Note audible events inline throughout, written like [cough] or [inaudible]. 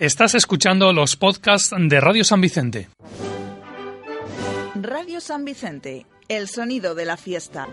Estás escuchando los podcasts de Radio San Vicente. Radio San Vicente, el sonido de la fiesta.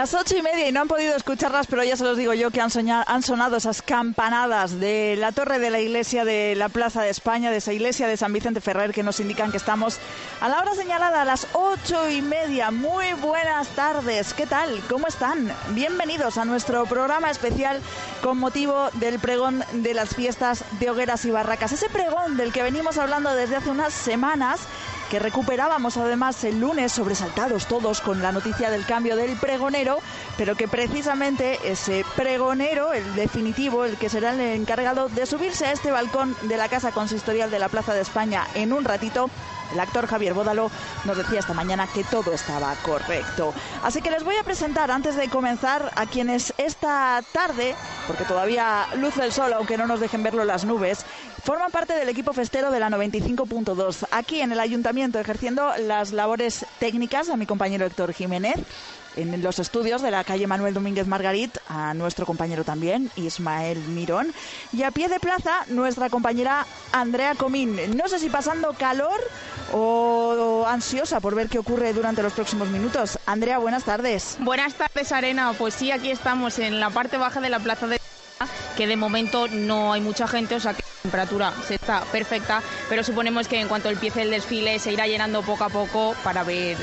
Las ocho y media y no han podido escucharlas, pero ya se los digo yo que han, sonado esas campanadas de la torre de la iglesia de la Plaza de España, de esa iglesia de San Vicente Ferrer, que nos indican que estamos a la hora señalada, a las ocho y media. Muy buenas tardes, ¿qué tal? ¿Cómo están? Bienvenidos a nuestro programa especial con motivo del pregón de las fiestas de hogueras y barracas. Ese pregón del que venimos hablando desde hace unas semanas que recuperábamos además el lunes sobresaltados todos con la noticia del cambio del pregonero, pero que precisamente ese pregonero, el definitivo, el que será el encargado de subirse a este balcón de la Casa Consistorial de la Plaza de España en un ratito, el actor Javier Bódalo nos decía esta mañana que todo estaba correcto. Así que les voy a presentar antes de comenzar a quienes esta tarde, porque todavía luce el sol aunque no nos dejen verlo las nubes, forman parte del equipo festero de la 95.2. Aquí en el ayuntamiento ejerciendo las labores técnicas a mi compañero Héctor Jiménez en los estudios de la calle Manuel Domínguez Margarit, a nuestro compañero también, Ismael Mirón, y a pie de plaza, nuestra compañera Andrea Comín. No sé si pasando calor o ansiosa por ver qué ocurre durante los próximos minutos. Andrea, buenas tardes. Buenas tardes, Arena. Pues sí, aquí estamos en la parte baja de la plaza de que de momento no hay mucha gente, o sea que temperatura se está perfecta, pero suponemos que en cuanto empiece el desfile se irá llenando poco a poco para ver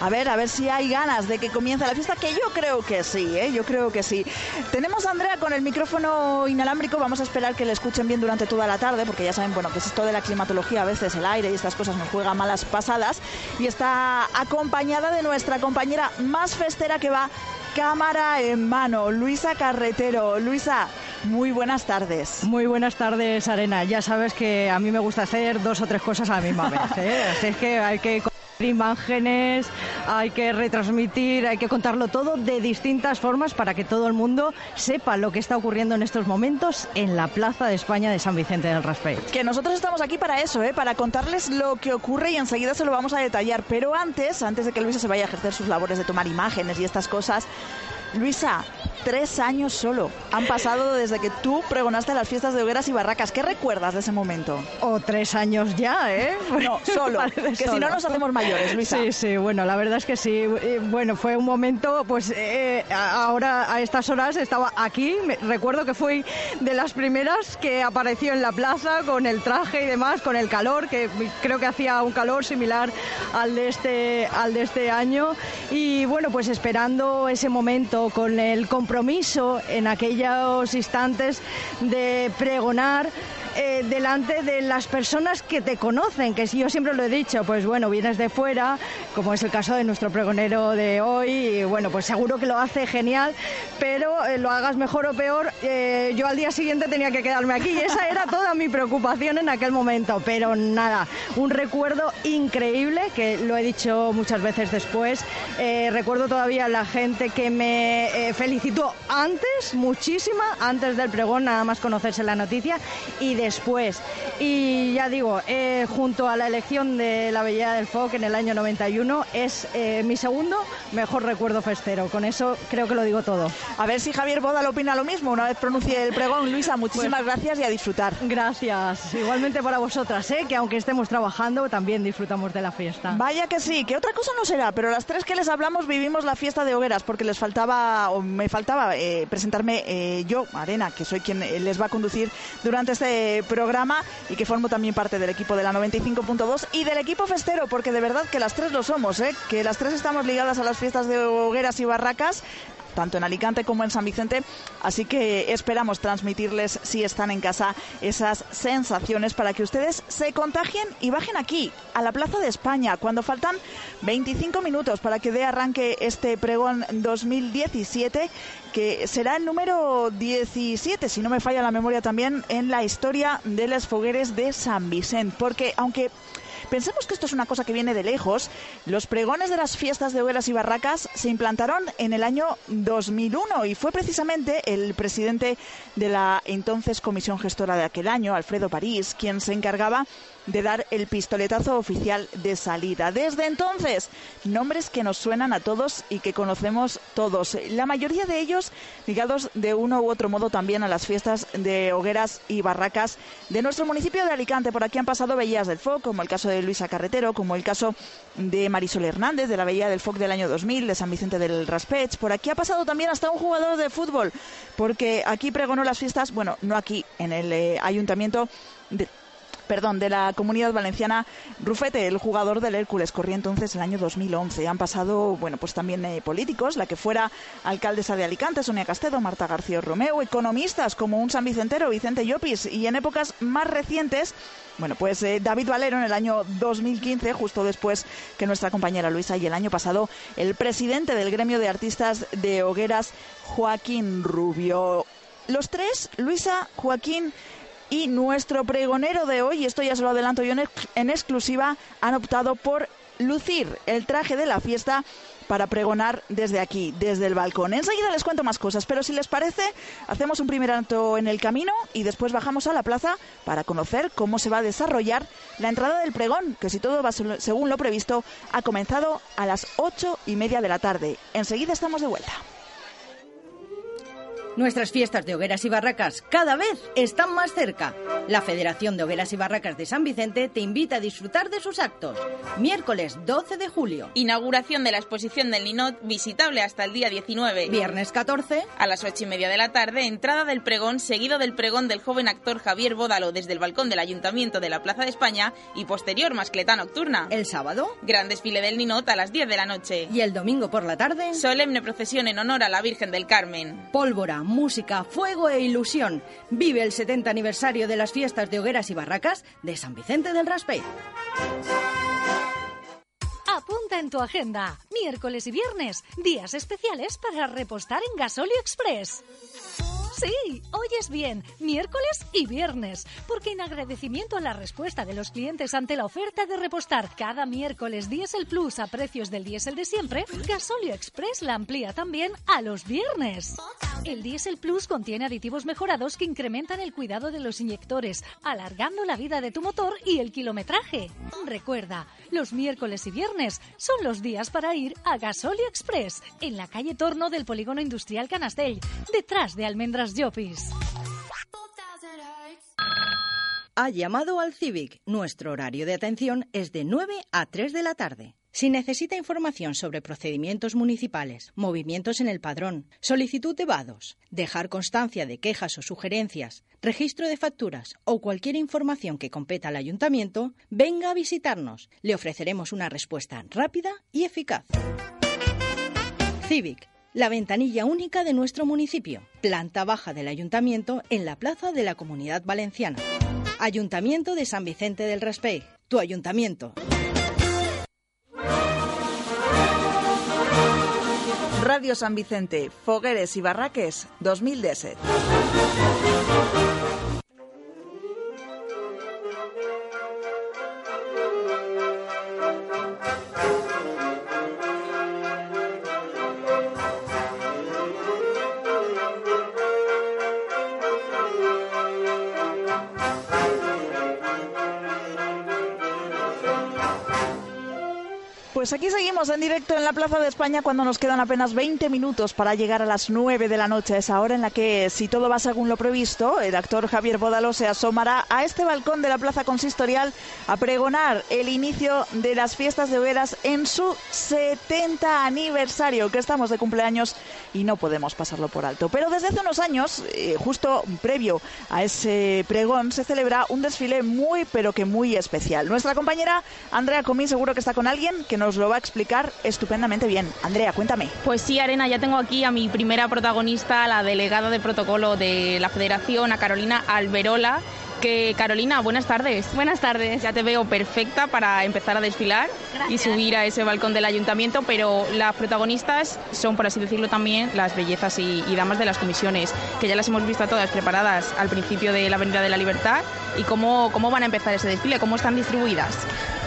a ver, a ver si hay ganas de que comience la fiesta, que yo creo que sí, ¿eh? yo creo que sí. Tenemos a Andrea con el micrófono inalámbrico, vamos a esperar que le escuchen bien durante toda la tarde, porque ya saben, bueno, que es esto de la climatología, a veces el aire y estas cosas nos juegan malas pasadas, y está acompañada de nuestra compañera más festera que va cámara en mano, Luisa Carretero. Luisa, muy buenas tardes. Muy buenas tardes, Arena. Ya sabes que a mí me gusta hacer dos o tres cosas a la misma vez. ¿eh? [laughs] Así es que hay que imágenes, hay que retransmitir, hay que contarlo todo de distintas formas para que todo el mundo sepa lo que está ocurriendo en estos momentos en la Plaza de España de San Vicente del Raspey. Que nosotros estamos aquí para eso, ¿eh? para contarles lo que ocurre y enseguida se lo vamos a detallar. Pero antes, antes de que Luisa se vaya a ejercer sus labores de tomar imágenes y estas cosas, Luisa, tres años solo han pasado desde que tú pregonaste las fiestas de hogueras y barracas. ¿Qué recuerdas de ese momento? O tres años ya, ¿eh? [laughs] No, solo. que si no nos hacemos mayores, Luisa. Sí, sí, bueno, la verdad es que sí. Bueno, fue un momento, pues eh, ahora a estas horas estaba aquí. recuerdo que fui de las primeras que apareció en la plaza con el traje y demás, con el calor, que creo que hacía un calor similar al de este, al de este año. Y bueno, pues esperando ese momento con el compromiso en aquellos instantes de pregonar eh, delante de las personas que te conocen, que yo siempre lo he dicho, pues bueno, vienes de fuera, como es el caso de nuestro pregonero de hoy, y bueno, pues seguro que lo hace genial, pero eh, lo hagas mejor o peor, eh, yo al día siguiente tenía que quedarme aquí y esa era toda mi preocupación en aquel momento, pero nada, un recuerdo increíble, que lo he dicho muchas veces después, recuerdo todavía la gente que me felicitó antes, muchísima, antes del pregón, nada más conocerse la noticia, y después. Y ya digo, eh, junto a la elección de la Belleza del Foc en el año 91, es eh, mi segundo mejor recuerdo festero. Con eso creo que lo digo todo. A ver si Javier Boda lo opina lo mismo una vez pronuncie el pregón. Luisa, muchísimas pues gracias y a disfrutar. Gracias. Igualmente para vosotras, ¿eh? que aunque estemos trabajando, también disfrutamos de la fiesta. Vaya que sí, que otra cosa no será, pero las tres que les hablamos vivimos la fiesta de hogueras porque les faltaba, o me faltaba, presentarme yo, Arena, que soy quien les va a conducir durante este este programa y que formo también parte del equipo de la 95.2 y del equipo festero, porque de verdad que las tres lo somos, ¿eh? que las tres estamos ligadas a las fiestas de hogueras y barracas tanto en Alicante como en San Vicente. Así que esperamos transmitirles, si están en casa, esas sensaciones para que ustedes se contagien y bajen aquí, a la Plaza de España, cuando faltan 25 minutos para que dé arranque este pregón 2017 que será el número 17, si no me falla la memoria también, en la historia de las fogueres de San Vicente. Porque aunque Pensemos que esto es una cosa que viene de lejos. Los pregones de las fiestas de hogueras y barracas se implantaron en el año 2001 y fue precisamente el presidente de la entonces comisión gestora de aquel año, Alfredo París, quien se encargaba de dar el pistoletazo oficial de salida. Desde entonces, nombres que nos suenan a todos y que conocemos todos. La mayoría de ellos ligados de uno u otro modo también a las fiestas de hogueras y barracas de nuestro municipio de Alicante. Por aquí han pasado Bellas del Foc, como el caso de Luisa Carretero, como el caso de Marisol Hernández, de la Bella del Foc del año 2000, de San Vicente del Raspech. Por aquí ha pasado también hasta un jugador de fútbol, porque aquí pregonó las fiestas, bueno, no aquí, en el eh, ayuntamiento de perdón, de la comunidad valenciana, Rufete, el jugador del Hércules, corría entonces el año 2011. Han pasado, bueno, pues también eh, políticos, la que fuera alcaldesa de Alicante, Sonia Castedo, Marta García Romeo, economistas como un San Vicentero, Vicente Llopis, y en épocas más recientes, bueno, pues eh, David Valero en el año 2015, justo después que nuestra compañera Luisa, y el año pasado el presidente del gremio de artistas de hogueras, Joaquín Rubio. Los tres, Luisa, Joaquín y nuestro pregonero de hoy, esto ya se lo adelanto yo en exclusiva, han optado por lucir el traje de la fiesta para pregonar desde aquí, desde el balcón. Enseguida les cuento más cosas, pero si les parece, hacemos un primer alto en el camino y después bajamos a la plaza para conocer cómo se va a desarrollar la entrada del pregón, que si todo va según lo previsto, ha comenzado a las ocho y media de la tarde. Enseguida estamos de vuelta. Nuestras fiestas de hogueras y barracas cada vez están más cerca. La Federación de Hogueras y Barracas de San Vicente te invita a disfrutar de sus actos. Miércoles 12 de julio. Inauguración de la exposición del Ninot, visitable hasta el día 19. Viernes 14. A las 8 y media de la tarde, entrada del pregón, seguido del pregón del joven actor Javier Bódalo desde el balcón del Ayuntamiento de la Plaza de España y posterior mascleta nocturna. El sábado. Gran desfile del Ninot a las 10 de la noche. Y el domingo por la tarde. Solemne procesión en honor a la Virgen del Carmen. Pólvora, música, fuego e ilusión. Vive el 70 aniversario de las fiestas de hogueras y barracas de San Vicente del Raspey. Apunta en tu agenda. Miércoles y viernes, días especiales para repostar en Gasolio Express. Sí, oyes bien, miércoles y viernes, porque en agradecimiento a la respuesta de los clientes ante la oferta de repostar cada miércoles Diesel Plus a precios del diésel de siempre, Gasolio Express la amplía también a los viernes. El Diesel Plus contiene aditivos mejorados que incrementan el cuidado de los inyectores, alargando la vida de tu motor y el kilometraje. Recuerda, los miércoles y viernes son los días para ir a Gasolio Express, en la calle Torno del Polígono Industrial Canastell, detrás de Almendras Llopis. Ha llamado al Civic. Nuestro horario de atención es de 9 a 3 de la tarde. Si necesita información sobre procedimientos municipales, movimientos en el padrón, solicitud de vados, dejar constancia de quejas o sugerencias, registro de facturas o cualquier información que competa al ayuntamiento, venga a visitarnos. Le ofreceremos una respuesta rápida y eficaz. Civic, la ventanilla única de nuestro municipio, planta baja del ayuntamiento en la plaza de la Comunidad Valenciana. Ayuntamiento de San Vicente del Raspey, tu ayuntamiento. Radio San Vicente, Fogueres y Barraques 2017. Pues aquí seguimos en directo en la Plaza de España cuando nos quedan apenas 20 minutos para llegar a las 9 de la noche. esa hora en la que, si todo va según lo previsto, el actor Javier Bódalo se asomará a este balcón de la Plaza Consistorial a pregonar el inicio de las fiestas de hogueras en su 70 aniversario, que estamos de cumpleaños y no podemos pasarlo por alto. Pero desde hace unos años, eh, justo previo a ese pregón, se celebra un desfile muy, pero que muy especial. Nuestra compañera Andrea Comín seguro que está con alguien que nos lo va a explicar estupendamente bien. Andrea, cuéntame. Pues sí, Arena, ya tengo aquí a mi primera protagonista, la delegada de protocolo de la Federación, a Carolina Alberola que Carolina, buenas tardes. Buenas tardes. Ya te veo perfecta para empezar a desfilar y subir a ese balcón del ayuntamiento, pero las protagonistas son, por así decirlo, también las bellezas y, damas de las comisiones, que ya las hemos visto a todas preparadas al principio de la Avenida de la Libertad. ¿Y cómo, cómo van a empezar ese desfile? ¿Cómo están distribuidas?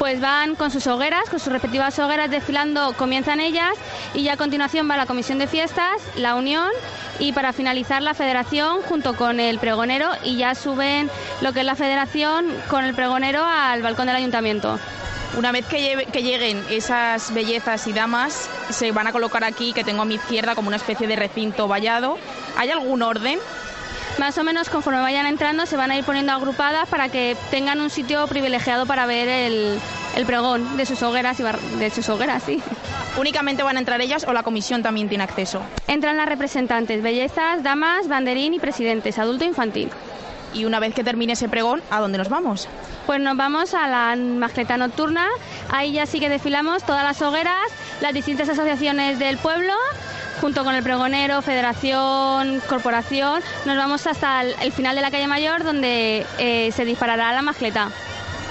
Pues van con sus hogueras, con sus respectivas hogueras desfilando, comienzan ellas y ya a continuación va la Comisión de Fiestas, la Unión y para finalizar la Federación junto con el pregonero y ya suben lo que es la Federación con el pregonero al balcón del Ayuntamiento. Una vez que, que, lleguen esas bellezas y damas, se van a colocar aquí, que tengo a mi izquierda como una especie de recinto vallado. ¿Hay algún orden? Más o menos conforme vayan entrando se van a ir poniendo agrupadas para que tengan un sitio privilegiado para ver el, el pregón de sus hogueras y de sus hogueras, sí. ¿Únicamente van a entrar ellas o la comisión también tiene acceso? Entran las representantes, bellezas, damas, banderín y presidentes, adulto e infantil. Y una vez que termine ese pregón, ¿a dónde nos vamos? Pues nos vamos a la mascleta nocturna. Ahí ya sí que desfilamos todas las hogueras, las distintas asociaciones del pueblo, junto con el pregonero, federación, corporación. Nos vamos hasta el, final de la calle mayor, donde eh, se disparará la mascleta.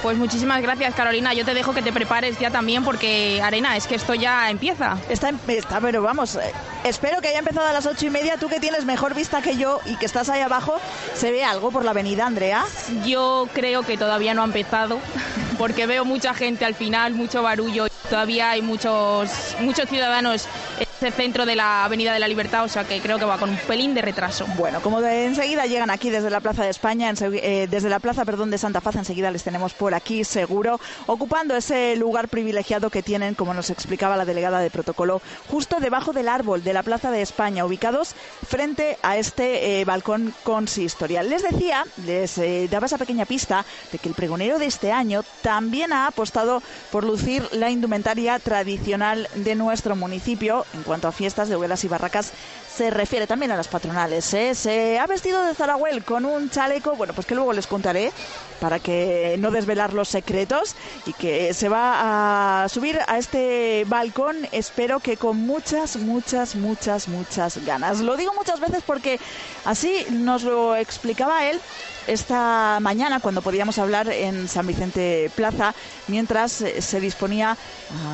Pues muchísimas gracias, Carolina. Yo te dejo que te prepares ya también porque, Arena, es que esto ya empieza. Está, está pero vamos, eh, espero que haya empezado a las ocho y media. Tú que tienes mejor vista que yo y que estás ahí abajo, ¿se ve algo por la avenida, Andrea? Yo creo que todavía no ha empezado [laughs] porque veo mucha gente al final, mucho barullo. Todavía hay muchos, muchos ciudadanos el centro de la Avenida de la Libertad, o sea que creo que va con un pelín de retraso. Bueno, como enseguida llegan aquí desde la Plaza de España, eh, desde la Plaza, perdón, de Santa Paz, enseguida les tenemos por aquí seguro, ocupando ese lugar privilegiado que tienen, como nos explicaba la delegada de protocolo, justo debajo del árbol de la Plaza de España, ubicados frente a este eh, balcón consistorial. Les decía, les eh, daba esa pequeña pista de que el pregonero de este año también ha apostado por lucir la indumentaria tradicional de nuestro municipio cuanto a fiestas de hogueras y barracas se refiere también a las patronales. ¿eh? Se ha vestido de Zarahuel con un chaleco, bueno, pues que luego les contaré para que no desvelar los secretos y que se va a subir a este balcón, espero que con muchas, muchas, muchas, muchas ganas. Lo digo muchas veces porque así nos lo explicaba él esta mañana cuando podíamos hablar en San Vicente Plaza mientras eh, se disponía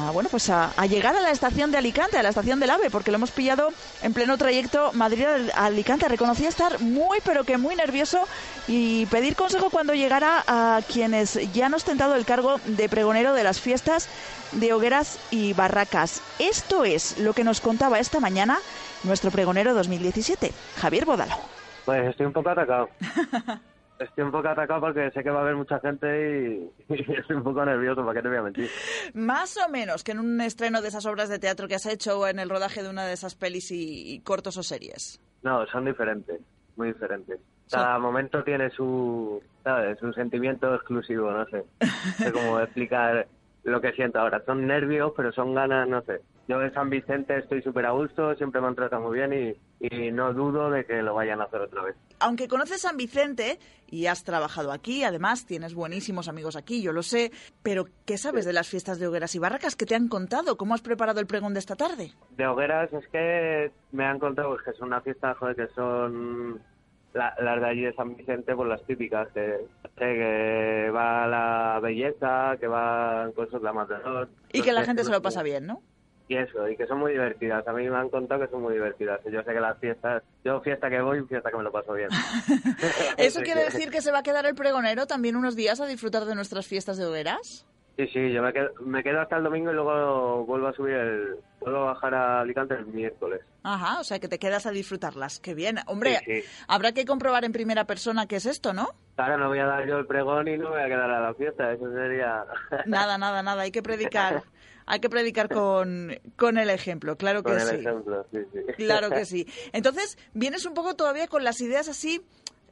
a, bueno pues a, llegar a la estación de Alicante, a la estación del AVE, porque lo hemos pillado en pleno trayecto Madrid-Alicante. Reconocía estar muy pero que muy nervioso y pedir consejo cuando llegara a quienes ya han ostentado el cargo de pregonero de las fiestas de hogueras y barracas. Esto es lo que nos contaba esta mañana nuestro pregonero 2017, Javier Bodalo. Pues estoy un poco atacado. [laughs] Estoy un poco atacado porque sé que va a haber mucha gente [laughs] y, estoy un poco nervioso, ¿para qué te voy a mentir? Más o menos que en un estreno de esas obras de teatro que has hecho o en el rodaje de una de esas pelis y, cortos o series. No, son diferentes, muy diferentes. Cada momento tiene su, ¿sabes? Su sentimiento exclusivo, no sé. [laughs] No sé cómo explicar lo que siento ahora. Son nervios, pero son ganas, no sé. Yo en San Vicente estoy súper a gusto, siempre me han tratado muy bien y, no dudo de que lo vayan a hacer otra vez. Aunque conoces San Vicente y has trabajado aquí, además tienes buenísimos amigos aquí, yo lo sé, pero ¿qué sabes de las fiestas de hogueras y barracas? ¿Qué te han contado? ¿Cómo has preparado el pregón de esta tarde? De hogueras es que me han contado pues, que son una fiesta, joder, que son las de allí de San Vicente, pues las típicas, que, que va la belleza, que va cosas la matador. Y que la gente se lo pasa bien, ¿no? y eso, y que son muy divertidas. A mí me han contado que son muy divertidas. Yo sé que las fiestas, yo fiesta que voy, fiesta que me lo paso bien. [laughs] ¿Eso quiere decir que se va a quedar el pregonero también unos días a disfrutar de nuestras fiestas de hogueras? Sí, sí, yo me quedo, me quedo hasta el domingo y luego vuelvo a subir el, vuelvo a bajar a Alicante el miércoles. Ajá, o sea que te quedas a disfrutarlas. Qué bien. Hombre, Sí, sí. habrá que comprobar en primera persona qué es esto, ¿no? Claro, no voy a dar yo el pregón y no voy a quedar a la fiesta, eso sería... [laughs] Nada, nada, nada. Hay que predicar. Hay que predicar con, con el ejemplo, claro que Con el sí. ejemplo, sí, sí. Claro que [laughs] sí. Entonces, vienes un poco todavía con las ideas así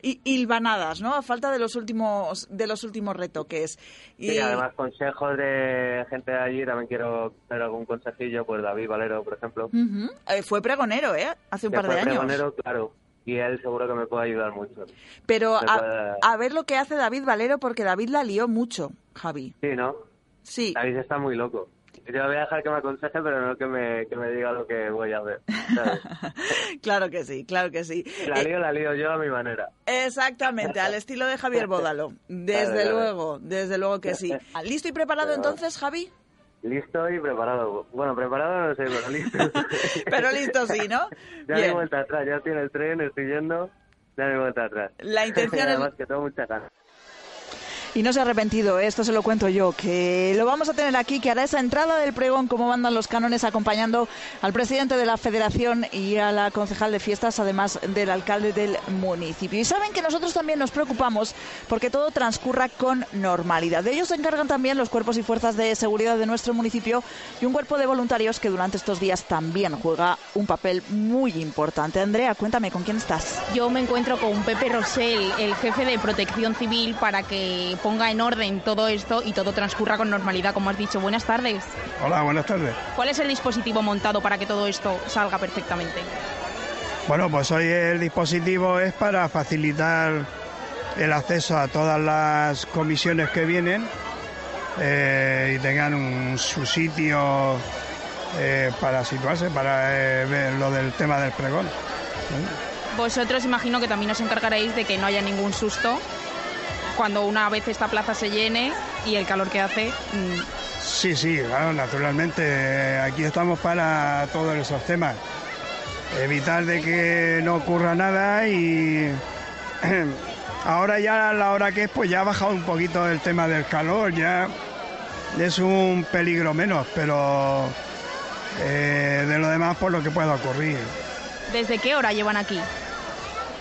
hilvanadas, ¿no? A falta de los últimos de los últimos retoques. Y Sí, además consejos de gente de allí, también quiero dar algún consejillo, pues David Valero, por ejemplo. Ujú. Eh, fue pregonero, ¿eh? Hace un que par de fue años. pregonero, claro, y él seguro que me puede ayudar mucho. Pero a, puede- a ver lo que hace David Valero, porque David la lió mucho, Javi. Sí, ¿no? Sí. David está muy loco. Yo voy a dejar que me aconseje, pero no que me, que me diga lo que voy a hacer. ¿sabes? [laughs] claro que sí, claro que sí. La Eh, lío, la lío yo a mi manera. Exactamente, al estilo de Javier [laughs] Bódalo. Desde luego, desde luego que sí. [laughs] ¿Listo y preparado Pero- entonces, Javi? Listo y preparado. Bueno, preparado no sé, pero listo. Pero listo sí, ¿no? ya Bien. vuelta atrás, ya tiene el tren, estoy yendo, ya vuelta atrás. La intención es- Además que tengo mucha ganas. Y no se ha arrepentido, esto se lo cuento yo, que lo vamos a tener aquí, que hará esa entrada del pregón, como mandan los cánones, acompañando al presidente de la federación y a la concejal de fiestas, además del alcalde del municipio. Y saben que nosotros también nos preocupamos porque todo transcurra con normalidad. De ellos se encargan también los cuerpos y fuerzas de seguridad de nuestro municipio y un cuerpo de voluntarios que durante estos días también juega un papel muy importante. Andrea, cuéntame, ¿con quién estás? Yo me encuentro con Pepe Rosell, el jefe de Protección Civil, para que ponga en orden todo esto y todo transcurra con normalidad, como has dicho. Buenas tardes. Hola, buenas tardes. ¿Cuál es el dispositivo montado para que todo esto salga perfectamente? Bueno, pues hoy el dispositivo es para facilitar el acceso a todas las comisiones que vienen eh, y tengan un, su sitio eh, para situarse, para eh, ver lo del tema del pregón. Vosotros imagino que también os encargaréis de que no haya ningún susto cuando una vez esta plaza se llene y el calor que hace. mm, Sí, sí, claro, naturalmente. eh, Aquí estamos para todos esos temas. Evitar de que no ocurra nada y [clears throat] ahora ya a la hora que es, pues ya ha bajado un poquito el tema del calor, ya es un peligro menos, pero eh, de lo demás por lo que pueda ocurrir. ¿Desde qué hora llevan aquí?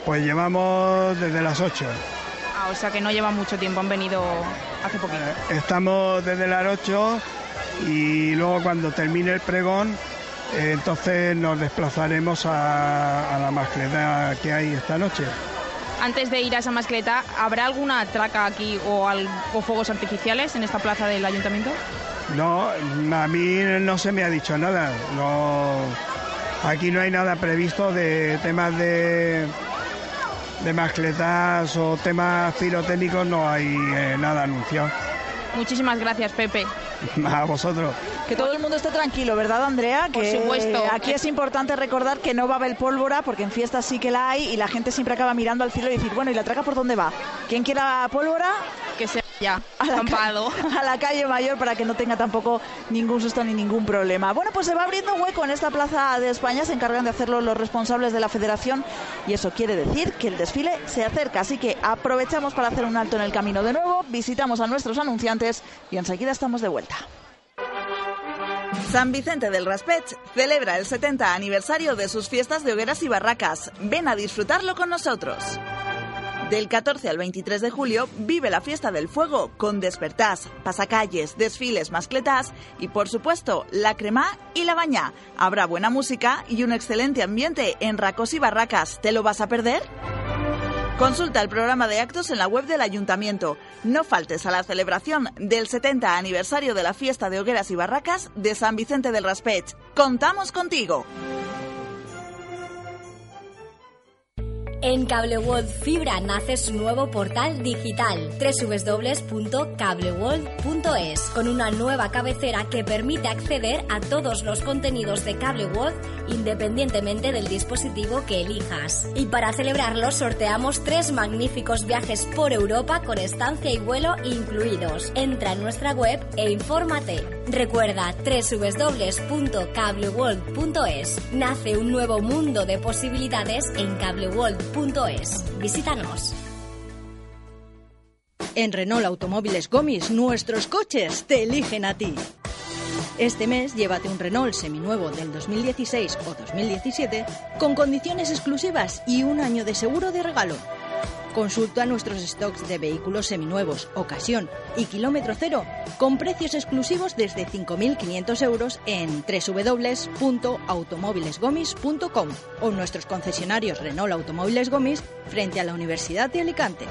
Pues llevamos desde las 8. O sea que no llevan mucho tiempo, han venido hace poquito. Estamos desde las 8 y luego cuando termine el pregón, eh, entonces nos desplazaremos a, a la mascleta que hay esta noche. Antes de ir a esa mascleta, ¿habrá alguna traca aquí o, al- o fuegos artificiales en esta plaza del ayuntamiento? No, a mí no se me ha dicho nada. No, aquí no hay nada previsto de temas de, de mascletas o temas pirotécnicos, no hay eh, nada anunciado. Muchísimas gracias, Pepe. [laughs] A vosotros. Que todo el mundo esté tranquilo, ¿verdad, Andrea? Por Que supuesto. Aquí es importante recordar que no va a haber pólvora, porque en fiestas sí que la hay y la gente siempre acaba mirando al cielo y decir, bueno, ¿y la traca por dónde va? ¿Quién quiera pólvora? Que sea ya, a la, acampado. ca- a la calle mayor para que no tenga tampoco ningún susto ni ningún problema. Bueno, pues se va abriendo hueco en esta plaza de España, se encargan de hacerlo los responsables de la federación y eso quiere decir que el desfile se acerca, así que aprovechamos para hacer un alto en el camino de nuevo, visitamos a nuestros anunciantes y enseguida estamos de vuelta. San Vicente del Raspech celebra el 70 aniversario de sus fiestas de hogueras y barracas. Ven a disfrutarlo con nosotros. Del 14 al 23 de julio vive la fiesta del fuego con despertás, pasacalles, desfiles, mascletas y por supuesto la crema y la bañá. Habrá buena música y un excelente ambiente en Racos y Barracas. ¿Te lo vas a perder? Consulta el programa de actos en la web del ayuntamiento. No faltes a la celebración del 70 aniversario de la fiesta de hogueras y barracas de San Vicente del Raspech. ¡Contamos contigo! En Cable World Fibra nace su nuevo portal digital www.cableworld.es con una nueva cabecera que permite acceder a todos los contenidos de Cable World independientemente del dispositivo que elijas. Y para celebrarlo sorteamos tres magníficos viajes por Europa con estancia y vuelo incluidos. Entra en nuestra web e infórmate. Recuerda www.cableworld.es. Nace un nuevo mundo de posibilidades en Visítanos. En Renault Automóviles Gomis, nuestros coches te eligen a ti. Este mes llévate un Renault seminuevo del 2016 o 2017 con condiciones exclusivas y un año de seguro de regalo. Consulta nuestros stocks de vehículos seminuevos, ocasión y kilómetro cero con precios exclusivos desde 5.500 euros en www.automóvilesgomis.com o nuestros concesionarios Renault Automóviles Gomis frente a la Universidad de Alicante.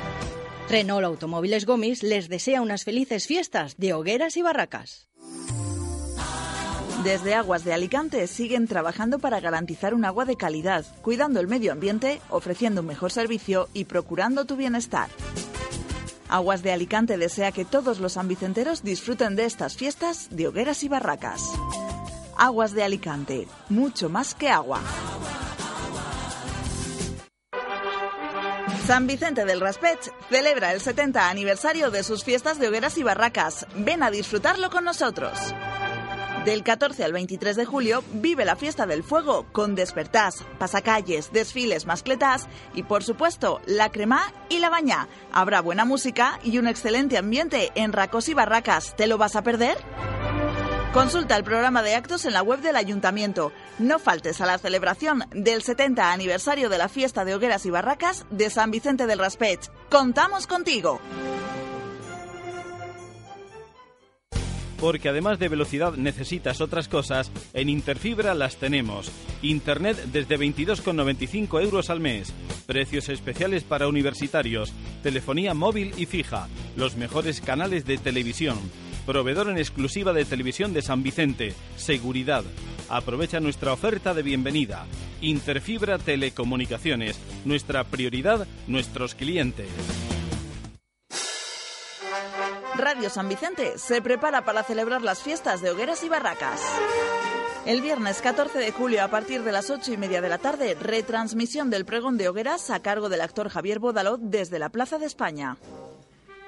Renault Automóviles Gomis les desea unas felices fiestas de hogueras y barracas. Desde Aguas de Alicante siguen trabajando para garantizar un agua de calidad, cuidando el medio ambiente, ofreciendo un mejor servicio y procurando tu bienestar. Aguas de Alicante desea que todos los ambicenteros disfruten de estas fiestas de hogueras y barracas. Aguas de Alicante, mucho más que agua. San Vicente del Raspech celebra el 70 aniversario de sus fiestas de hogueras y barracas. Ven a disfrutarlo con nosotros. Del 14 al 23 de julio vive la fiesta del fuego con despertás, pasacalles, desfiles, mascletas y por supuesto la crema y la baña. Habrá buena música y un excelente ambiente en Racos y Barracas. ¿Te lo vas a perder? Consulta el programa de actos en la web del ayuntamiento. No faltes a la celebración del 70 aniversario de la fiesta de hogueras y barracas de San Vicente del Raspech. ¡Contamos contigo! Porque además de velocidad necesitas otras cosas, en Interfibra las tenemos. Internet desde 22,95 euros al mes. Precios especiales para universitarios. Telefonía móvil y fija. Los mejores canales de televisión. Proveedor en exclusiva de televisión de San Vicente. Seguridad. Aprovecha nuestra oferta de bienvenida. Interfibra Telecomunicaciones. Nuestra prioridad, nuestros clientes. Radio San Vicente se prepara para celebrar las fiestas de hogueras y barracas. El viernes 14 de julio, a partir de las 8 y media de la tarde, retransmisión del pregón de hogueras a cargo del actor Javier Bodalot desde la Plaza de España.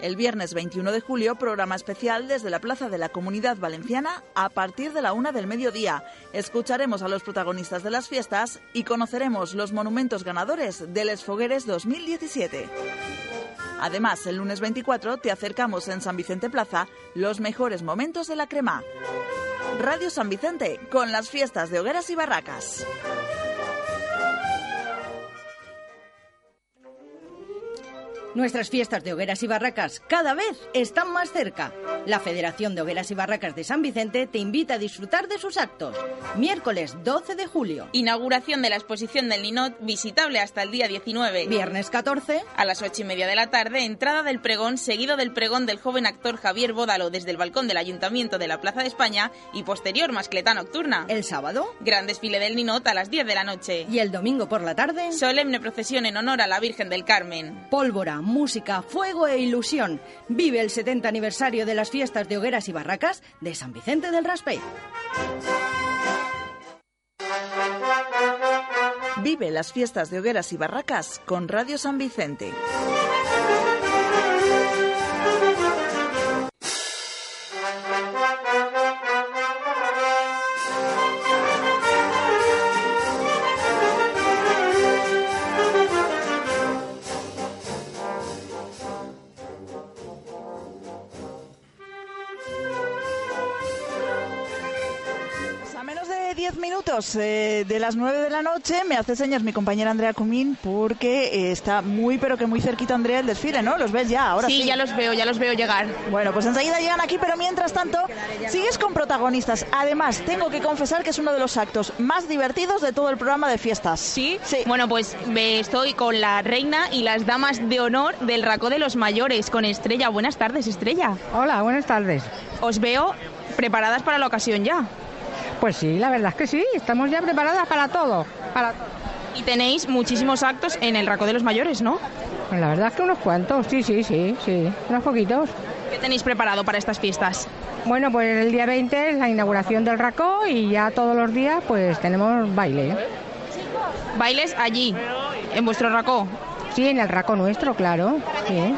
El viernes 21 de julio, programa especial desde la Plaza de la Comunidad Valenciana a partir de la una del mediodía. Escucharemos a los protagonistas de las fiestas y conoceremos los monumentos ganadores del Esfogueres 2017. Además, el lunes 24 te acercamos en San Vicente Plaza los mejores momentos de la crema. Radio San Vicente, con las fiestas de hogueras y barracas. Nuestras fiestas de hogueras y barracas cada vez están más cerca. La Federación de Hogueras y Barracas de San Vicente te invita a disfrutar de sus actos. Miércoles 12 de julio. Inauguración de la exposición del Ninot, visitable hasta el día 19. Viernes 14. A las 8 y media de la tarde, entrada del pregón, seguido del pregón del joven actor Javier Bódalo desde el balcón del Ayuntamiento de la Plaza de España y posterior mascleta nocturna. El sábado. Gran desfile del Ninot a las 10 de la noche. Y el domingo por la tarde. Solemne procesión en honor a la Virgen del Carmen. Pólvora, música, fuego e ilusión. Vive el 70 aniversario de las fiestas de hogueras y barracas de San Vicente del Raspey. Vive las fiestas de hogueras y barracas con Radio San Vicente. Minutos eh, de las 9 de la noche me hace señas mi compañera Andrea Comín porque eh, está muy pero que muy cerquita Andrea el desfile, ¿no? ¿Los ves ya ahora? Sí, sí, ya los veo, ya los veo llegar. Bueno, pues enseguida llegan aquí, pero mientras tanto sigues con protagonistas. Además, tengo que confesar que es uno de los actos más divertidos de todo el programa de fiestas. ¿Sí? Sí. Bueno, pues me estoy con la reina y las damas de honor del Racó de los Mayores, con Estrella. Buenas tardes, Estrella. Hola, buenas tardes. Os veo preparadas para la ocasión ya. Pues sí, la verdad es que sí, estamos ya preparadas para todo, para todo. Y tenéis muchísimos actos en el Raco de los Mayores, ¿no? Pues la verdad es que unos cuantos, sí, sí, sí, sí, unos poquitos. ¿Qué tenéis preparado para estas fiestas? Bueno, pues el día 20 es la inauguración del Raco y ya todos los días pues tenemos baile. ¿Bailes allí, en vuestro Raco? Sí, en el Raco nuestro, claro. Sí.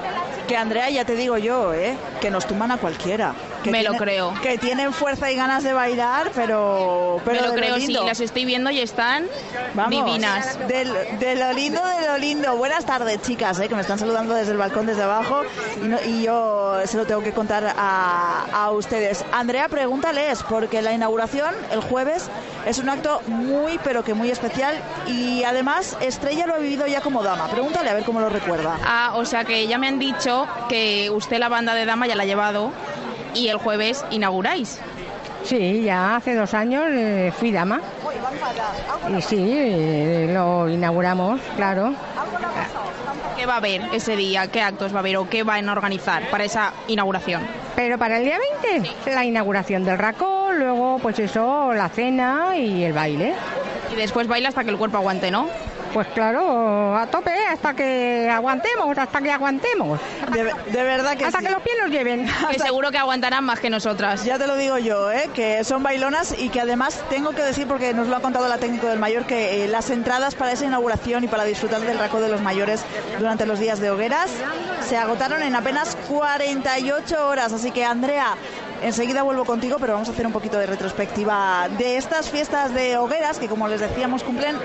Que Andrea, ya te digo yo, ¿eh? que nos tuman a cualquiera. Que Me lo creo. Que tienen fuerza y ganas de bailar, pero, pero Me lo creo, sí, las estoy viendo y están Vamos, divinas. De, lo- de lo lindo, de lo lindo. Buenas tardes, chicas, eh, que me están saludando desde el balcón, desde abajo. Y, no- y yo se lo tengo que contar a, a ustedes. Andrea, pregúntales, porque la inauguración el jueves es un acto muy, pero que muy especial. Y además, Estrella lo ha vivido ya como dama. Pregúntale a ver cómo lo recuerda. Ah, o sea que ya me han dicho que usted la banda de dama ya la ha llevado y el jueves inauguráis. Sí, ya hace dos años eh, fui dama. Y sí, eh, lo inauguramos, claro. ¿Qué va a haber ese día? ¿Qué actos va a haber o qué van a organizar para esa inauguración? Pero para el día 20, la inauguración del racó, luego pues eso, la cena y el baile. Y después baila hasta que el cuerpo aguante, ¿no? Pues claro, a tope, hasta que aguantemos, hasta que aguantemos. De, de verdad que Hasta sí. que los pies nos lleven. [laughs] Que seguro que aguantarán más que nosotras. Ya te lo digo yo, ¿eh? que son bailonas y que además tengo que decir, porque nos lo ha contado la técnico del mayor, que eh, las entradas para esa inauguración y para disfrutar del racó de los mayores durante los días de hogueras se agotaron en apenas 48 horas. Así que, Andrea, enseguida vuelvo contigo, pero vamos a hacer un poquito de retrospectiva de estas fiestas de hogueras que, como les decíamos, cumplen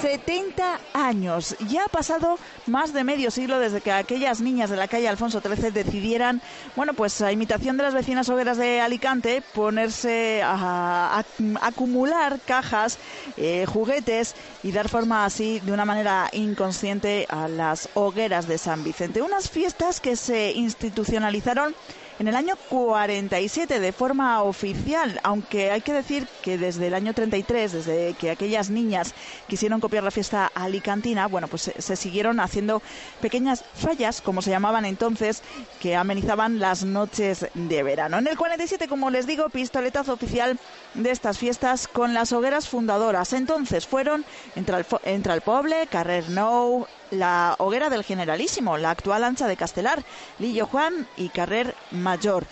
70 años. Ya ha pasado más de medio siglo desde que aquellas niñas de la calle Alfonso XIII decidieran, bueno, pues a imitación de las vecinas hogueras de Alicante, ponerse a, acumular cajas, eh, juguetes y dar forma así de una manera inconsciente a las hogueras de San Vicente. Unas fiestas que se institucionalizaron en el año 47 de forma oficial, aunque hay que decir que desde el año 33, desde que aquellas niñas quisieron copiar la fiesta alicantina, bueno, pues se, se siguieron haciendo pequeñas fallas, como se llamaban entonces, que amenizaban las noches de verano. En el 47, como les digo, pistoletazo oficial de estas fiestas con las hogueras fundadoras. Entonces fueron entre el, entre el Poble, Carrer Nou, la hoguera del Generalísimo, la actual ancha de Castelar, Lillo Juan y Carrer Mayor.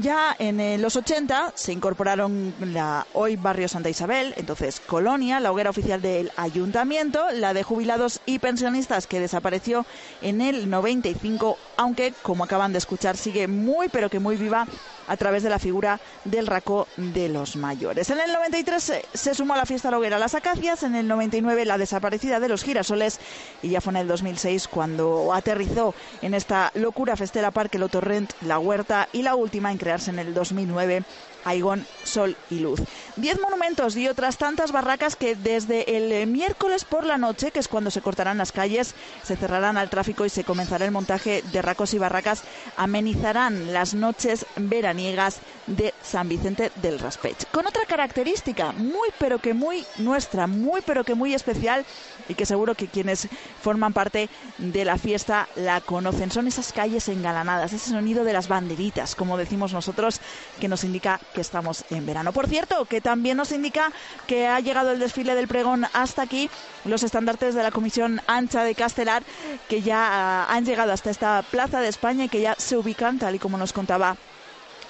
Ya en eh, los 80 se incorporaron la hoy Barrio Santa Isabel, entonces Colonia, la hoguera oficial del ayuntamiento, la de jubilados y pensionistas que desapareció en el 95, aunque como acaban de escuchar sigue muy pero que muy viva a través de la figura del racó de los mayores. En el 93 se, se sumó a la fiesta la hoguera Las Acacias, en el 99 la desaparecida de los girasoles y ya fue en el 2006 cuando aterrizó en esta locura festera Parque Lo Torrent, La Huerta y la última en crearse en el 2009 Aigón, Sol y Luz. Diez monumentos y otras tantas barracas que desde el eh, miércoles por la noche, que es cuando se cortarán las calles, se cerrarán al tráfico y se comenzará el montaje de racos y barracas, amenizarán las noches veraniegas de San Vicente del Raspech. Con otra característica muy pero que muy nuestra, muy pero que muy especial y que seguro que quienes forman parte de la fiesta la conocen. Son esas calles engalanadas, ese sonido de las banderitas, como decimos nosotros, que nos indica que estamos en verano. Por cierto, que también nos indica que ha llegado el desfile del pregón hasta aquí, los estandartes de la Comisión Ancha de Castelar, que ya ah, han llegado hasta esta Plaza de España y que ya se ubican, tal y como nos contaba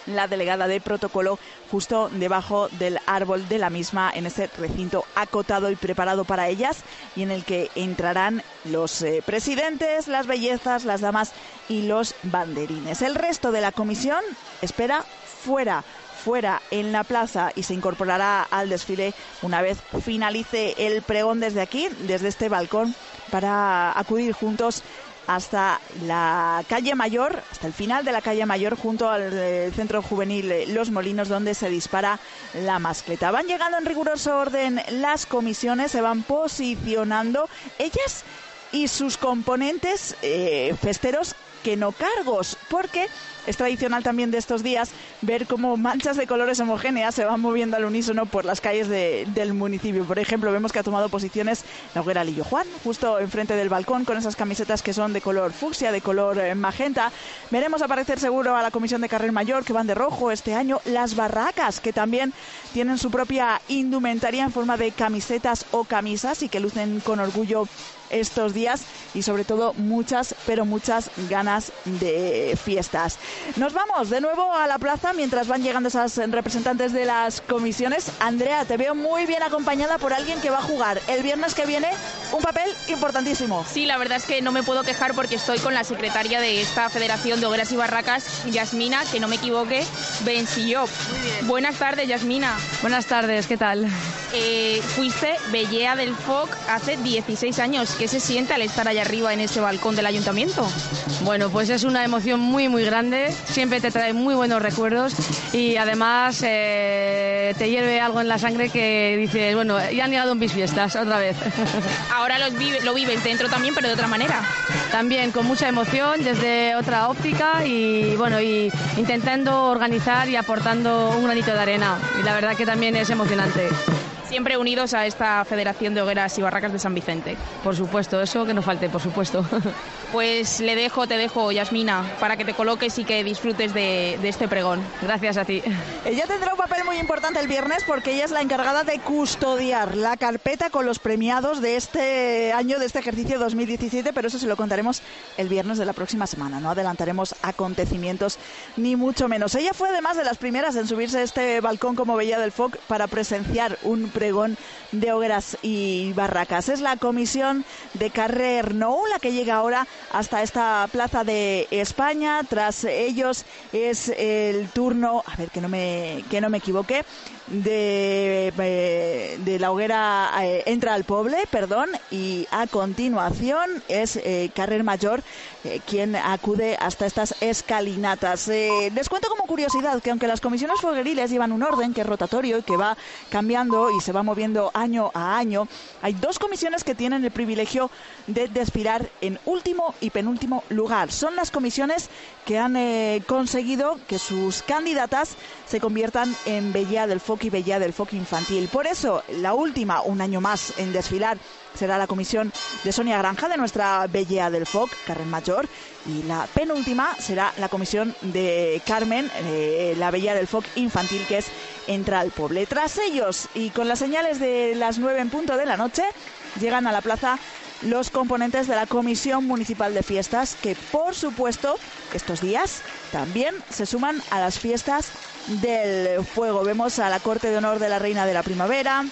la delegada de protocolo justo debajo del árbol de la misma en ese recinto acotado y preparado para ellas y en el que entrarán los eh, presidentes, las bellezas, las damas y los banderines. El resto de la comisión espera fuera fuera en la plaza y se incorporará al desfile una vez finalice el pregón desde aquí, desde este balcón, para acudir juntos hasta la calle Mayor, hasta el final de la calle Mayor, junto al eh, centro juvenil eh, Los Molinos, donde se dispara la mascleta. Van llegando en riguroso orden las comisiones, se van posicionando ellas y sus componentes eh, festeros que no cargos, porque es tradicional también de estos días ver cómo manchas de colores homogéneas se van moviendo al unísono por las calles de- del municipio. Por ejemplo, vemos que ha tomado posiciones la hoguera Lillo Juan, justo enfrente del balcón, con esas camisetas que son de color fucsia, de color eh, magenta. Veremos aparecer seguro a la Comisión de Carril Mayor, que van de rojo este año. Las barracas, que también tienen su propia indumentaria en forma de camisetas o camisas y que lucen con orgullo estos días y sobre todo muchas, pero muchas ganas de fiestas. Nos vamos de nuevo a la plaza mientras van llegando esas representantes de las comisiones. Andrea, te veo muy bien acompañada por alguien que va a jugar el viernes que viene un papel importantísimo. Sí, la verdad es que no me puedo quejar porque estoy con la secretaria de esta Federación de Hogueras y Barracas, Yasmina, que no me equivoque, Bensillop. Buenas tardes, Yasmina. Buenas tardes, ¿qué tal? Eh, fuiste Bellea del FOC hace 16 años. ¿Qué se siente al estar allá arriba en ese balcón del ayuntamiento? Bueno, pues es una emoción muy, muy grande. Siempre te trae muy buenos recuerdos y además eh, te hierve algo en la sangre que dices, bueno, ya han llegado mis fiestas otra vez. [laughs] Ahora los vive, lo vives dentro también, pero de otra manera. También con mucha emoción, desde otra óptica y bueno, y intentando organizar y aportando un granito de arena. Y la verdad que también es emocionante siempre unidos a esta Federación de Hogueras y Barracas de San Vicente. Por supuesto, eso que no falte, por supuesto. [laughs] Pues le dejo, te dejo, Yasmina, para que te coloques y que disfrutes de, este pregón. Gracias a ti. Ella tendrá un papel muy importante el viernes porque ella es la encargada de custodiar la carpeta con los premiados de este año, de este ejercicio 2017, pero eso se lo contaremos el viernes de la próxima semana. No adelantaremos acontecimientos ni mucho menos. Ella fue además de las primeras en subirse a este balcón como veía del FOC para presenciar un de hogueras y barracas. Es la comisión de Carrer Nou la que llega ahora hasta esta plaza de España. Tras ellos es el turno, a ver que no me, que no me equivoque, de, eh, de la hoguera eh, entra al poble, perdón, y a continuación es eh, Carrer Mayor quien acude hasta estas escalinatas. les cuento como curiosidad que aunque las comisiones fogueriles llevan un orden que es rotatorio y que va cambiando y se va moviendo año a año, hay dos comisiones que tienen el privilegio de desfilar en último y penúltimo lugar. Son las comisiones que han conseguido que sus candidatas se conviertan en Bella del Y Bella del Foc infantil. Por eso, la última, un año más en desfilar, será la comisión de Sonia Granja, de nuestra Bella del Foc, Carmen Mayor, y la penúltima será la comisión de Carmen, eh, la Bella del Foc infantil, que es Entra al Poble. Tras ellos, y con las señales de las nueve en punto de la noche, llegan a la plaza los componentes de la Comisión Municipal de Fiestas, que por supuesto estos días también se suman a las fiestas del fuego. Vemos a la Corte de Honor de la Reina de la Primavera,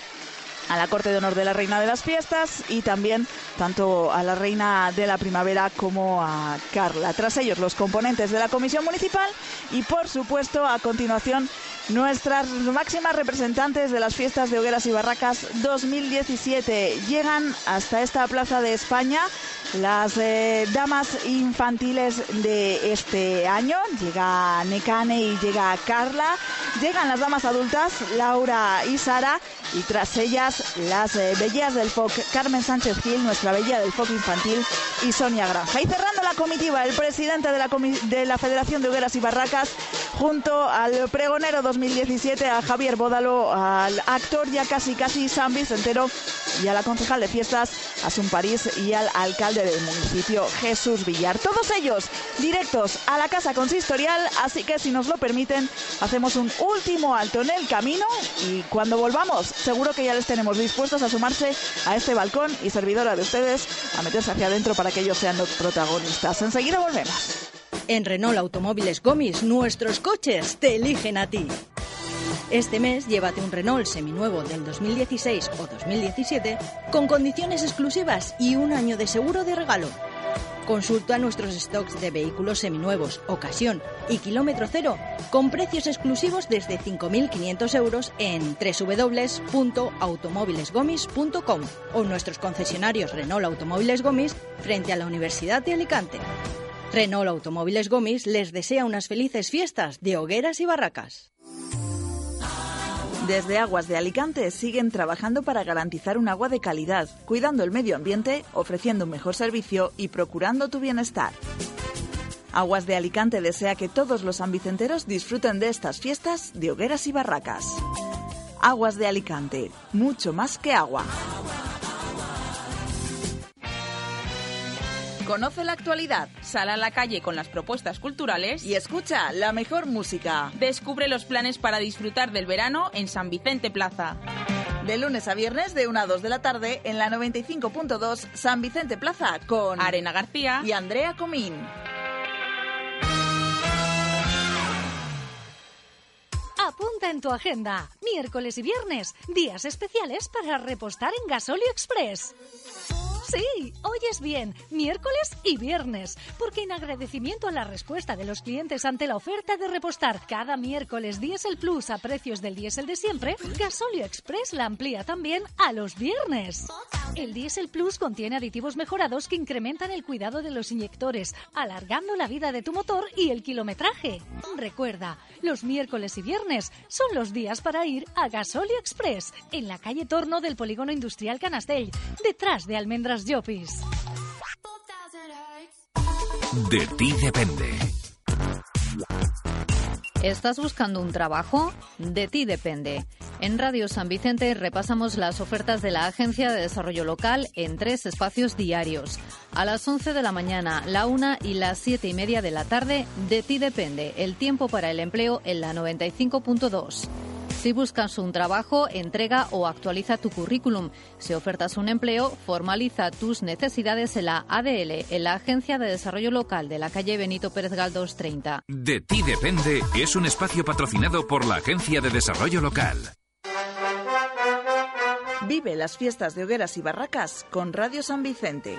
a la Corte de Honor de la Reina de las Fiestas y también tanto a la Reina de la Primavera como a Carla. Tras ellos los componentes de la Comisión Municipal y por supuesto a continuación nuestras máximas representantes de las fiestas de hogueras y barracas 2017 llegan hasta esta plaza de España las eh, damas infantiles de este año. Llega Necane y llega Carla. Llegan las damas adultas, Laura y Sara. Y tras ellas, las eh, bellas del FOC, Carmen Sánchez Gil, nuestra bella del FOC infantil, y Sonia Granja. Y cerrando la comitiva, el presidente de la, de la Federación de Hogueras y Barracas, junto al pregonero 2017, a Javier Bódalo, al actor ya casi casi San Vicentero y a la concejal de fiestas, Asun París, y al alcalde del municipio, Jesús Villar. Todos ellos directos a la casa consistorial, así que si nos lo permiten, hacemos un último alto en el camino y cuando volvamos, seguro que ya les tenemos dispuestos a sumarse a este balcón y servidora de ustedes a meterse hacia adentro para que ellos sean los protagonistas. Enseguida volvemos. En Renault Automóviles Gomis, nuestros coches te eligen a ti. Este mes llévate un Renault seminuevo del 2016 o 2017 con condiciones exclusivas y un año de seguro de regalo. Consulta nuestros stocks de vehículos seminuevos, ocasión y kilómetro cero con precios exclusivos desde 5.500 euros en www.automóvilesgomis.com o nuestros concesionarios Renault Automóviles Gomis frente a la Universidad de Alicante. Renault Automóviles Gomis les desea unas felices fiestas de hogueras y barracas. Desde Aguas de Alicante siguen trabajando para garantizar un agua de calidad, cuidando el medio ambiente, ofreciendo un mejor servicio y procurando tu bienestar. Aguas de Alicante desea que todos los ambicenteros disfruten de estas fiestas de hogueras y barracas. Aguas de Alicante, mucho más que agua. Conoce la actualidad, sal a la calle con las propuestas culturales y escucha la mejor música. Descubre los planes para disfrutar del verano en San Vicente Plaza. De lunes a viernes de 1 a 2 de la tarde en la 95.2 San Vicente Plaza con Arena García y Andrea Comín. Apunta en tu agenda. Miércoles y viernes, días especiales para repostar en Gasolio Express. Sí, oyes bien, miércoles y viernes, porque en agradecimiento a la respuesta de los clientes ante la oferta de repostar cada miércoles Diesel Plus a precios del diésel de siempre, Gasolio Express la amplía también a los viernes. El Diesel Plus contiene aditivos mejorados que incrementan el cuidado de los inyectores, alargando la vida de tu motor y el kilometraje. Recuerda, los miércoles y viernes son los días para ir a Gasolio Express, en la calle Torno del Polígono Industrial Canastell, detrás de Almendras Llopis. De ti depende. ¿Estás buscando un trabajo? De ti depende. En Radio San Vicente repasamos las ofertas de la Agencia de Desarrollo Local en tres espacios diarios. A las 11 de la mañana, la 1 y las 7 y media de la tarde, de ti depende el tiempo para el empleo en la 95.2. Si buscas un trabajo, entrega o actualiza tu currículum. Si ofertas un empleo, formaliza tus necesidades en la ADL, en la Agencia de Desarrollo Local de la calle Benito Pérez Galdós 30. De ti depende es un espacio patrocinado por la Agencia de Desarrollo Local. Vive las fiestas de hogueras y barracas con Radio San Vicente.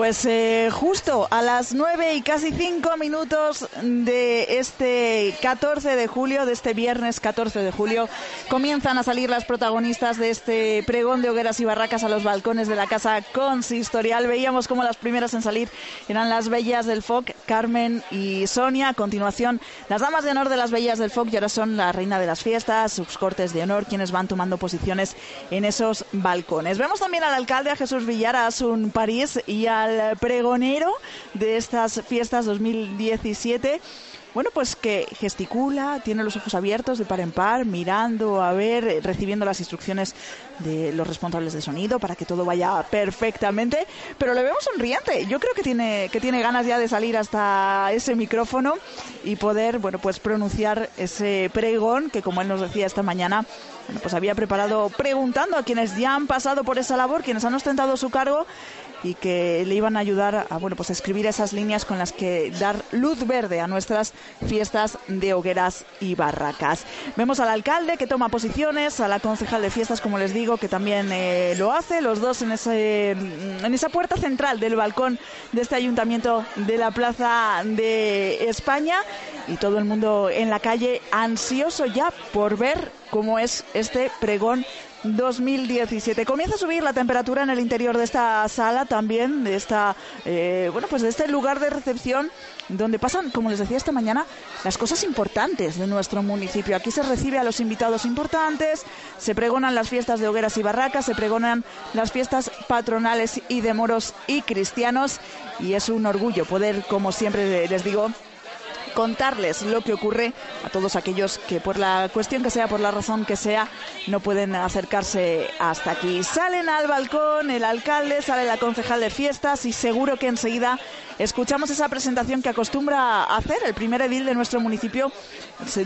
Pues eh, justo a las nueve y casi cinco minutos de este 14 de julio, de este viernes 14 de julio, comienzan a salir las protagonistas de este pregón de hogueras y barracas a los balcones de la casa consistorial. Veíamos como las primeras en salir eran las bellas del FOC, Carmen y Sonia. A continuación, las damas de honor de las bellas del FOC y ahora son la reina de las fiestas, sus cortes de honor, quienes van tomando posiciones en esos balcones. Vemos también al alcalde, a Jesús Villar, a París y a al pregonero de estas fiestas 2017 bueno, pues que gesticula, tiene los ojos abiertos de par en par, mirando, a ver, recibiendo las instrucciones de los responsables de sonido para que todo vaya perfectamente, pero le vemos sonriente. Yo creo que tiene que tiene ganas ya de salir hasta ese micrófono y poder, bueno, pues pronunciar ese pregón que como él nos decía esta mañana, pues había preparado preguntando a quienes ya han pasado por esa labor, quienes han ostentado su cargo y que le iban a ayudar a bueno pues a escribir esas líneas con las que dar luz verde a nuestras fiestas de hogueras y barracas. Vemos al alcalde que toma posiciones, a la concejal de fiestas, como les digo, que también eh, lo hace, los dos en, ese, en esa puerta central del balcón de este ayuntamiento de la Plaza de España y todo el mundo en la calle ansioso ya por ver cómo es este pregón 2017. Comienza a subir la temperatura en el interior de esta sala también, de esta, eh, bueno, pues de este lugar de recepción donde pasan, como les decía esta mañana, las cosas importantes de nuestro municipio. Aquí se recibe a los invitados importantes, se pregonan las fiestas de hogueras y barracas, se pregonan las fiestas patronales y de moros y cristianos y es un orgullo poder, como siempre les digo, contarles lo que ocurre a todos aquellos que por la cuestión que sea, por la razón que sea, no pueden acercarse hasta aquí. Salen al balcón el alcalde, sale la concejal de fiestas y seguro que enseguida escuchamos esa presentación que acostumbra hacer el primer edil de nuestro municipio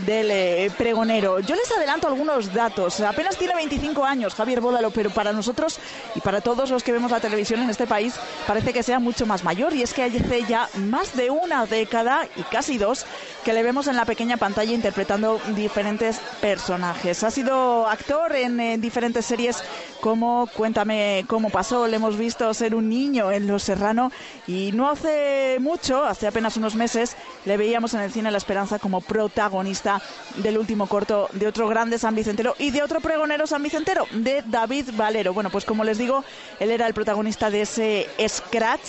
del eh, pregonero. Yo les adelanto algunos datos. Apenas tiene 25 años Javier Bódalo, pero para nosotros y para todos los que vemos la televisión en este país parece que sea mucho más mayor y es que hace ya más de una década y casi dos que le vemos en la pequeña pantalla interpretando diferentes personajes. Ha sido actor en, diferentes series como Cuéntame cómo pasó, le hemos visto ser un niño en Los Serrano y no hace mucho, hace apenas unos meses, le veíamos en el cine La Esperanza como protagonista del último corto de otro grande San Vicentero y de otro pregonero San Vicentero, de David Valero. Bueno, pues como les digo, él era el protagonista de ese Scratch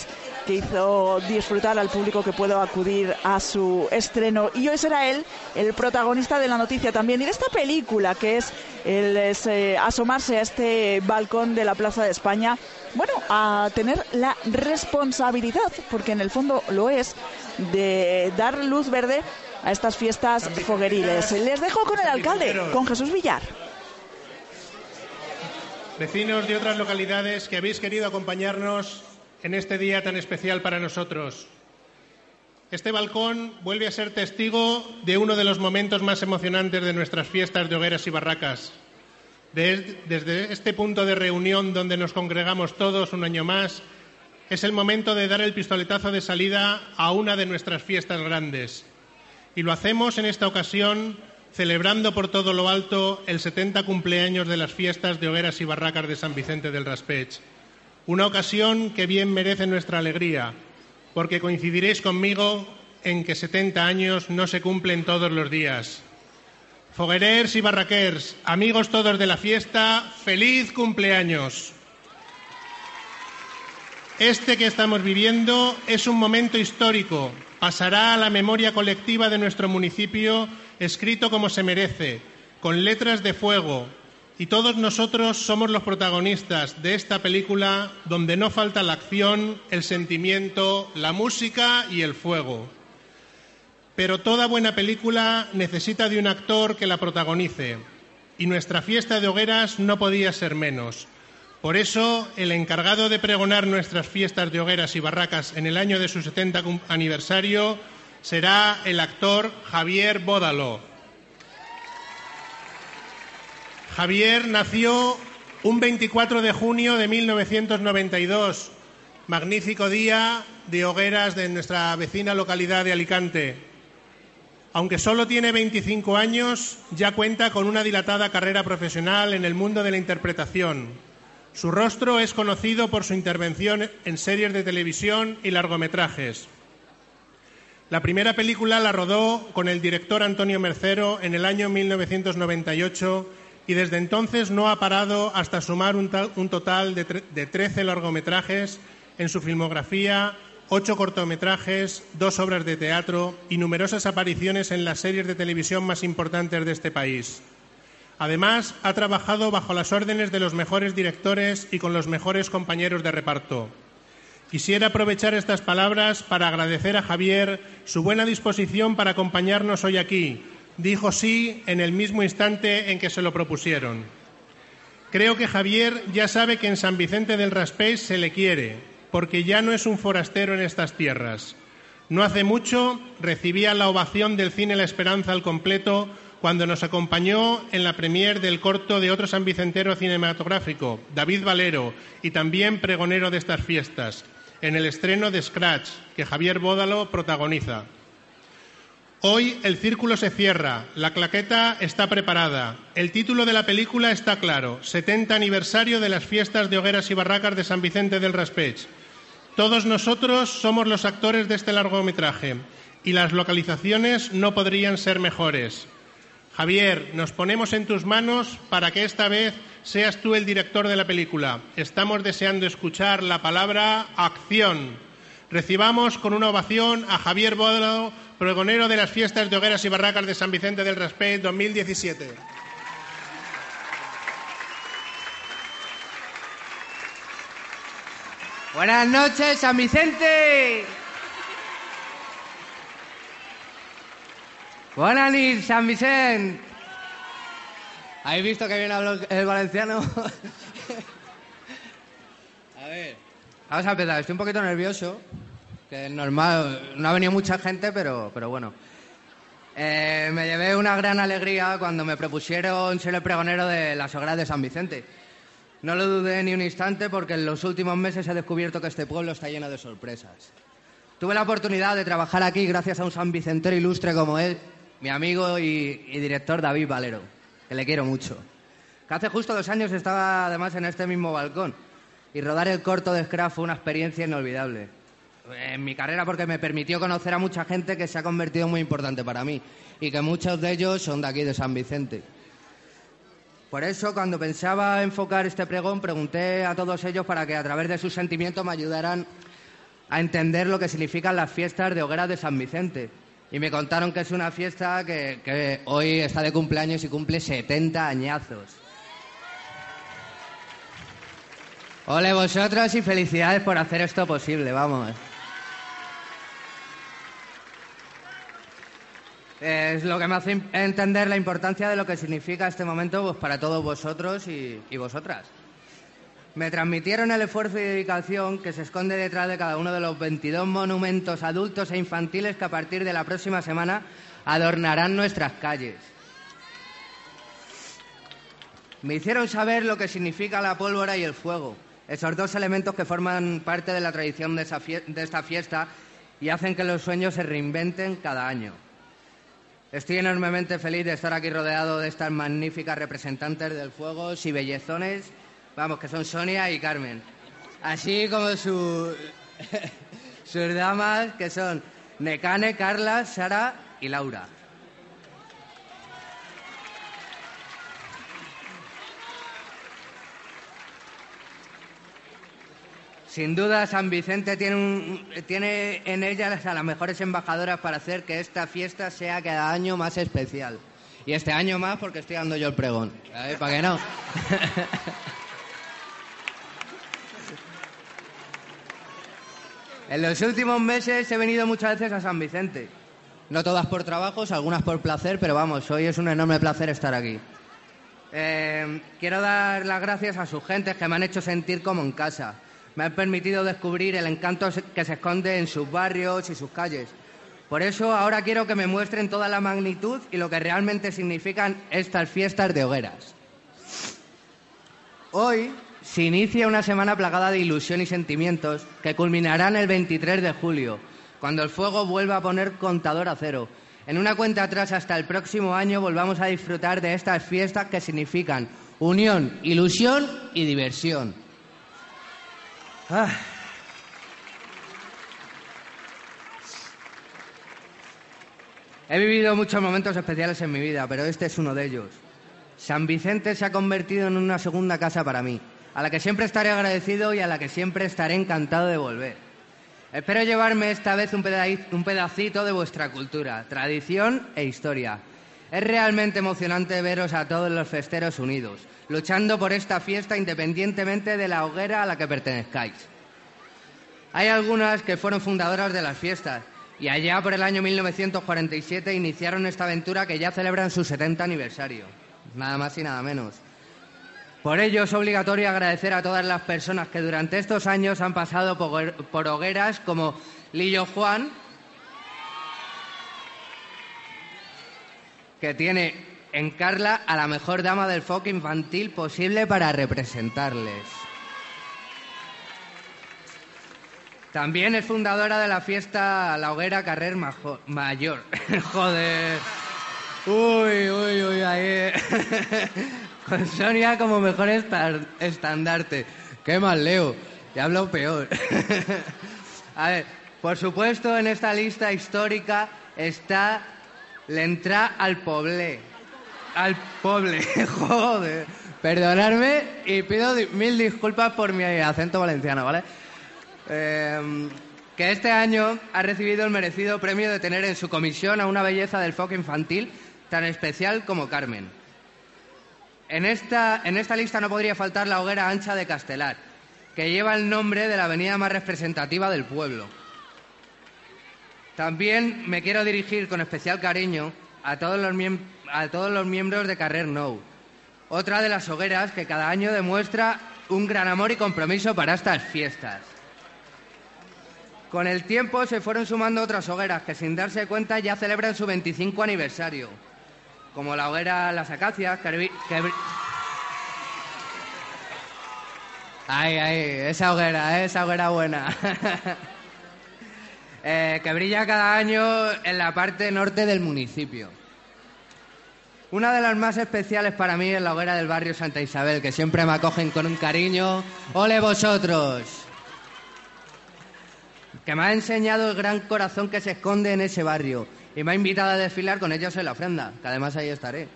que hizo disfrutar al público que puedo acudir a su estreno. Y hoy será él el protagonista de la noticia también y de esta película que es el eh, asomarse a este balcón de la Plaza de España bueno, a tener la responsabilidad, porque en el fondo lo es, de dar luz verde a estas fiestas fogueriles. Les dejo con el alcalde, con Jesús Villar. Vecinos de otras localidades que habéis querido acompañarnos en este día tan especial para nosotros. Este balcón vuelve a ser testigo de uno de los momentos más emocionantes de nuestras fiestas de hogueras y barracas. Desde este punto de reunión donde nos congregamos todos un año más, es el momento de dar el pistoletazo de salida a una de nuestras fiestas grandes. Y lo hacemos en esta ocasión celebrando por todo lo alto el 70 cumpleaños de las fiestas de hogueras y barracas de San Vicente del Raspech. Una ocasión que bien merece nuestra alegría porque coincidiréis conmigo en que 70 años no se cumplen todos los días. Foguerers y barraquers, amigos todos de la fiesta, feliz cumpleaños. Este que estamos viviendo es un momento histórico, pasará a la memoria colectiva de nuestro municipio escrito como se merece, con letras de fuego, y todos nosotros somos los protagonistas de esta película donde no falta la acción, el sentimiento, la música y el fuego. Pero toda buena película necesita de un actor que la protagonice, y nuestra fiesta de hogueras no podía ser menos. Por eso, el encargado de pregonar nuestras fiestas de hogueras y barracas en el año de su 70 aniversario será el actor Javier Bódalo. Javier nació un 24 de junio de 1992, magnífico día de hogueras de nuestra vecina localidad de Alicante. Aunque solo tiene 25 años, ya cuenta con una dilatada carrera profesional en el mundo de la interpretación. Su rostro es conocido por su intervención en series de televisión y largometrajes. La primera película la rodó con el director Antonio Mercero en el año 1998 y desde entonces no ha parado hasta sumar un, total de, de 13 largometrajes en su filmografía, ocho cortometrajes, dos obras de teatro y numerosas apariciones en las series de televisión más importantes de este país. Además, ha trabajado bajo las órdenes de los mejores directores y con los mejores compañeros de reparto. Quisiera aprovechar estas palabras para agradecer a Javier su buena disposición para acompañarnos hoy aquí, dijo sí en el mismo instante en que se lo propusieron. Creo que Javier ya sabe que en San Vicente del Raspés se le quiere, porque ya no es un forastero en estas tierras. No hace mucho recibía la ovación del cine La Esperanza al completo cuando nos acompañó en la premier del corto de otro sanvicentero cinematográfico, David Valero, y también pregonero de estas fiestas, en el estreno de Scratch, que Javier Bódalo protagoniza. Hoy el círculo se cierra, la claqueta está preparada, el título de la película está claro, 70 aniversario de las fiestas de hogueras y barracas de San Vicente del Raspech. Todos nosotros somos los actores de este largometraje y las localizaciones no podrían ser mejores. Javier, nos ponemos en tus manos para que esta vez seas tú el director de la película. Estamos deseando escuchar la palabra acción. Recibamos con una ovación a Javier Bódalo, pregonero de las fiestas de hogueras y barracas de San Vicente del Raspé 2017. Buenas noches, San Vicente. Buenas noches, San Vicente. ¿Habéis visto que bien hablo el valenciano? [laughs] a ver. Vamos a empezar. Estoy un poquito nervioso, que es normal. No ha venido mucha gente, pero, pero bueno. Eh, me llevé una gran alegría cuando me propusieron ser el pregonero de las hogueras de San Vicente. No lo dudé ni un instante porque en los últimos meses he descubierto que este pueblo está lleno de sorpresas. Tuve la oportunidad de trabajar aquí gracias a un San Vicentero ilustre como él, mi amigo y, y director David Valero, que le quiero mucho. Que hace justo dos años estaba además en este mismo balcón y rodar el corto de Scrap fue una experiencia inolvidable. En mi carrera porque me permitió conocer a mucha gente que se ha convertido muy importante para mí y que muchos de ellos son de aquí, de San Vicente. Por eso, cuando pensaba enfocar este pregón, pregunté a todos ellos para que a través de sus sentimientos me ayudaran a entender lo que significan las fiestas de hogueras de San Vicente. Y me contaron que es una fiesta que, que hoy está de cumpleaños y cumple 70 añazos. Ole vosotros y felicidades por hacer esto posible, vamos. Es lo que me hace entender la importancia de lo que significa este momento pues, para todos vosotros y, y vosotras. me transmitieron el esfuerzo y dedicación que se esconde detrás de cada uno de los 22 monumentos adultos e infantiles que a partir de la próxima semana adornarán nuestras calles. Me hicieron saber lo que significa la pólvora y el fuego, esos dos elementos que forman parte de la tradición de, esta fiesta y hacen que los sueños se reinventen cada año. Estoy enormemente feliz de estar aquí rodeado de estas magníficas representantes del fuego y bellezones Vamos, que son Sonia y Carmen. Así como [laughs] sus damas, que son Necane, Carla, Sara y Laura. Sin duda, San Vicente tiene, tiene en ellas a las mejores embajadoras para hacer que esta fiesta sea cada año más especial. Y este año más porque estoy dando yo el pregón. ¿Para qué no? [laughs] En los últimos meses he venido muchas veces a San Vicente. No todas por trabajos, algunas por placer, pero vamos, hoy es un enorme placer estar aquí. Eh, quiero dar las gracias a sus gentes que me han hecho sentir como en casa. Me han permitido descubrir el encanto que se esconde en sus barrios y sus calles. Por eso ahora quiero que me muestren toda la magnitud y lo que realmente significan estas fiestas de hogueras. Hoy se inicia una semana plagada de ilusión y sentimientos que culminarán el 23 de julio, cuando el fuego vuelva a poner contador a cero. En una cuenta atrás hasta el próximo año volvamos a disfrutar de estas fiestas que significan unión, ilusión y diversión. Ah. He vivido muchos momentos especiales en mi vida, pero este es uno de ellos. San Vicente se ha convertido en una segunda casa para mí a la que siempre estaré agradecido y a la que siempre estaré encantado de volver. Espero llevarme esta vez un pedacito de vuestra cultura, tradición e historia. Es realmente emocionante veros a todos los festeros unidos, luchando por esta fiesta independientemente de la hoguera a la que pertenezcáis. Hay algunas que fueron fundadoras de las fiestas y allá por el año 1947 iniciaron esta aventura que ya celebran su 70 aniversario. Nada más y nada menos. Por ello es obligatorio agradecer a todas las personas que durante estos años han pasado por, hogueras como Lillo Juan, que tiene en Carla a la mejor dama del folk infantil posible para representarles. También es fundadora de la fiesta La Hoguera Carrer Mayor. [laughs] Joder. Uy, uy, uy, ahí. [laughs] Con Sonia como mejor estandarte. Qué mal, Leo. Te hablo peor. [laughs] A ver, por supuesto, en esta lista histórica está la entrada al Poble. Al Poble, [laughs] joder. Perdonadme y pido mil disculpas por mi acento valenciano, ¿vale? Em, que este año ha recibido el merecido premio de tener en su comisión a una belleza del foco infantil tan especial como Carmen. En esta, en esta lista no podría faltar la hoguera ancha de Castelar, que lleva el nombre de la avenida más representativa del pueblo. También me quiero dirigir con especial cariño a todos los, a todos los miembros de Carrer Nou, otra de las hogueras que cada año demuestra un gran amor y compromiso para estas fiestas. Con el tiempo se fueron sumando otras hogueras que sin darse cuenta ya celebran su 25 aniversario como la hoguera Las Acacias, que... Ay, ay, esa hoguera, esa hoguera buena. [laughs] Eh, que brilla cada año en la parte norte del municipio. Una de las más especiales para mí es la hoguera del barrio Santa Isabel, que siempre me acogen con un cariño. ¡Ole vosotros! Que me ha enseñado el gran corazón que se esconde en ese barrio y me ha invitado a desfilar con ellos en la ofrenda, que además ahí estaré.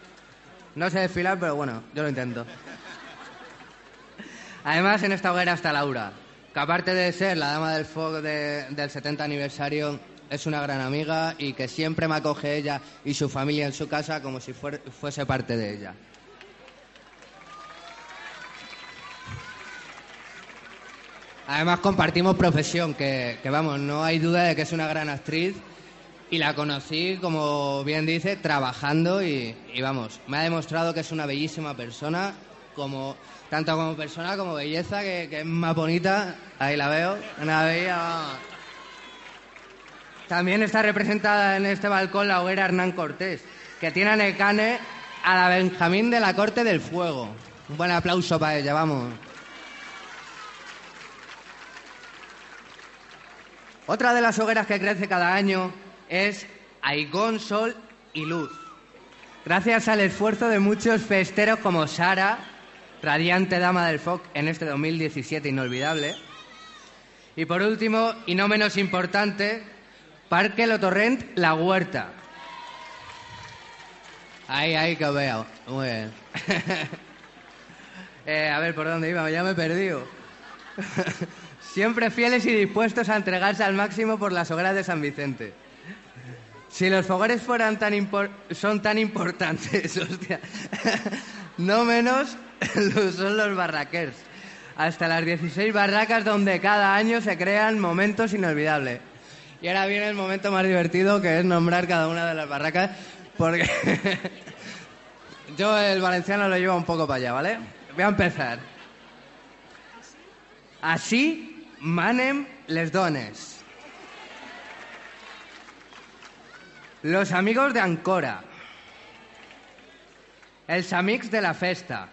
No sé desfilar, pero bueno, yo lo intento. Además, en esta hoguera está Laura, que aparte de ser la dama del fuego del 70 aniversario, es una gran amiga y que siempre me acoge ella y su familia en su casa como si fuese parte de ella. Además compartimos profesión, que, vamos, no hay duda de que es una gran actriz y la conocí, como bien dice, trabajando y, vamos, me ha demostrado que es una bellísima persona como tanto como persona como belleza, que, es más bonita. Ahí la veo, una bella. También está representada en este balcón la hoguera Hernán Cortés, que tiene en el cane a la Benjamín de la Corte del Fuego. Un buen aplauso para ella, vamos. Otra de las hogueras que crece cada año es Aigón, Sol y Luz. Gracias al esfuerzo de muchos festeros como Sara, radiante dama del FOC en este 2017 inolvidable. Y por último, y no menos importante, Parque Lotorrent La Huerta. Ahí, ahí que veo. Muy bien. [laughs] Eh, a ver, ¿por dónde iba? Ya me he perdido. [laughs] Siempre fieles y dispuestos a entregarse al máximo por las hogueras de San Vicente. Si los fogones fueran tan son tan importantes, [laughs] hostia, no menos [laughs] son los barraquers. Hasta las 16 barracas donde cada año se crean momentos inolvidables. Y ahora viene el momento más divertido que es nombrar cada una de las barracas, porque [laughs] yo el valenciano lo llevo un poco para allá, ¿vale? Voy a empezar. Así manem les dones. Los amigos de Ancora. Els amics de la festa.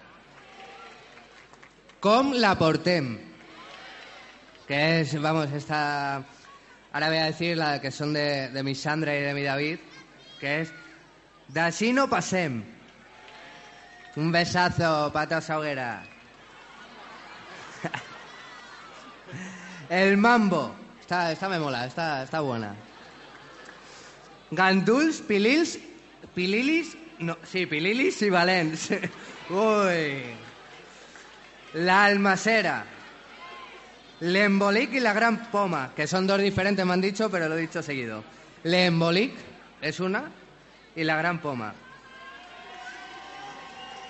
Com la portem. Que es, vamos, esta... Ahora voy a decir la que son de, de mi Sandra y de mi David, que es D'ací no passem. Un besazo, patas hoguera. [laughs] El mambo. Esta, esta me mola, esta, está buena. Ganduls, pilils, pililis, no, sí, pililis y valents. [laughs] Uy. La almacera. L'embolic y la gran poma, que son dos diferentes, me han dicho, pero lo he dicho seguido. L'embolic es una y la gran poma.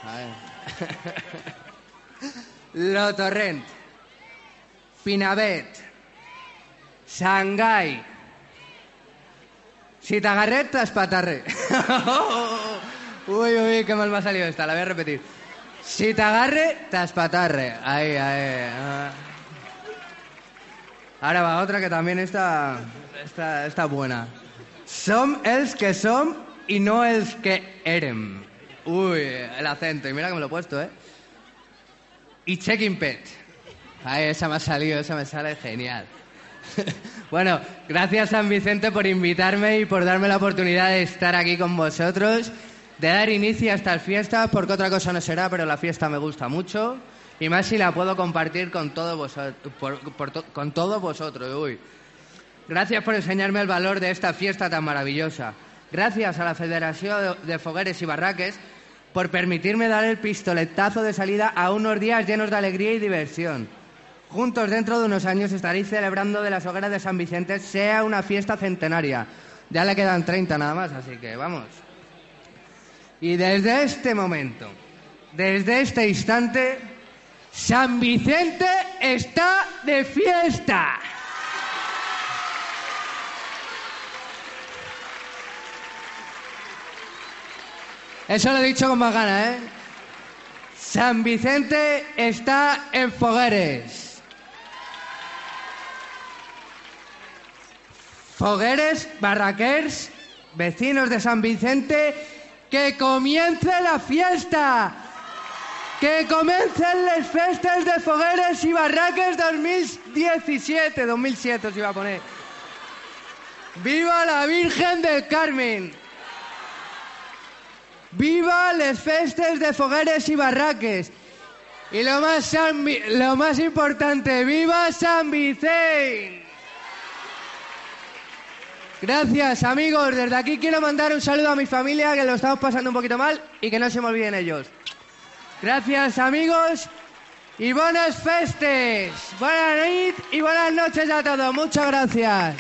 A ver. [laughs] Lo Torrent. Pinavet. Shanghai. Si te agarré, uy, uy, qué mal me ha salido esta, la voy a repetir. Si te agarre, te espatarre. Ahí, ahí. ah. Ahora va otra que también está, está, está buena. Som els que som y no els que érem. Uy, el acento, y mira que me lo he puesto, ¿eh? Y checking pet. Ahí, esa me ha salido, esa me sale genial. [laughs] bueno, gracias San Vicente por invitarme y por darme la oportunidad de estar aquí con vosotros, de dar inicio a estas fiestas, porque otra cosa no será, pero la fiesta me gusta mucho. Y más si la puedo compartir con todos vosotros. por- por con todos vosotros. Uy. Gracias por enseñarme el valor de esta fiesta tan maravillosa. Gracias a la Federación de- de Fogueres y Barraques por permitirme dar el pistoletazo de salida a unos días llenos de alegría y diversión. Juntos dentro de unos años estaréis celebrando de las hogueras de San Vicente sea una fiesta centenaria. Ya le quedan 30 nada más, así que vamos. Y desde este momento, desde este instante, San Vicente está de fiesta. Eso lo he dicho con más ganas, ¿eh? San Vicente está en Fogueres. Fogueres, barraquers, vecinos de San Vicente, que comience la fiesta. Que comiencen las festas de Fogueres y Barraques 2017, 2007 os iba a poner. ¡Viva la Virgen del Carmen! ¡Viva las festas de Fogueres y Barraques! Y lo más, lo más importante, ¡viva San Vicente! Gracias, amigos. Desde aquí quiero mandar un saludo a mi familia, que lo estamos pasando un poquito mal y que no se me olviden ellos. Gracias, amigos. Y buenas festes. Buenas noches y buenas noches a todos. Muchas gracias.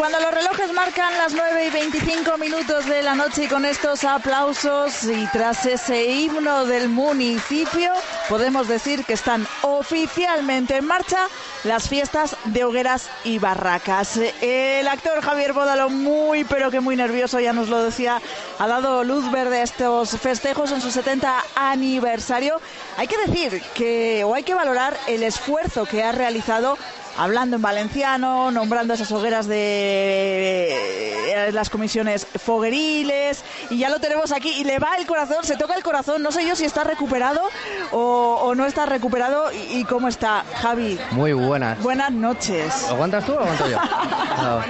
Cuando los relojes marcan las 9 y 25 minutos de la noche y con estos aplausos y tras ese himno del municipio, podemos decir que están oficialmente en marcha las fiestas de hogueras y barracas. El actor Javier Bódalo, muy pero que muy nervioso, ya nos lo decía, ha dado luz verde a estos festejos en su 70 aniversario. Hay que decir que, o hay que valorar el esfuerzo que ha realizado hablando en valenciano, nombrando esas hogueras de eh, las comisiones fogueriles y ya lo tenemos aquí y le va el corazón, se toca el corazón, no sé yo si está recuperado o, o no está recuperado y, y cómo está Javi. Muy buenas. Buenas noches. ¿Aguantas tú o aguanto yo? [laughs] Ah,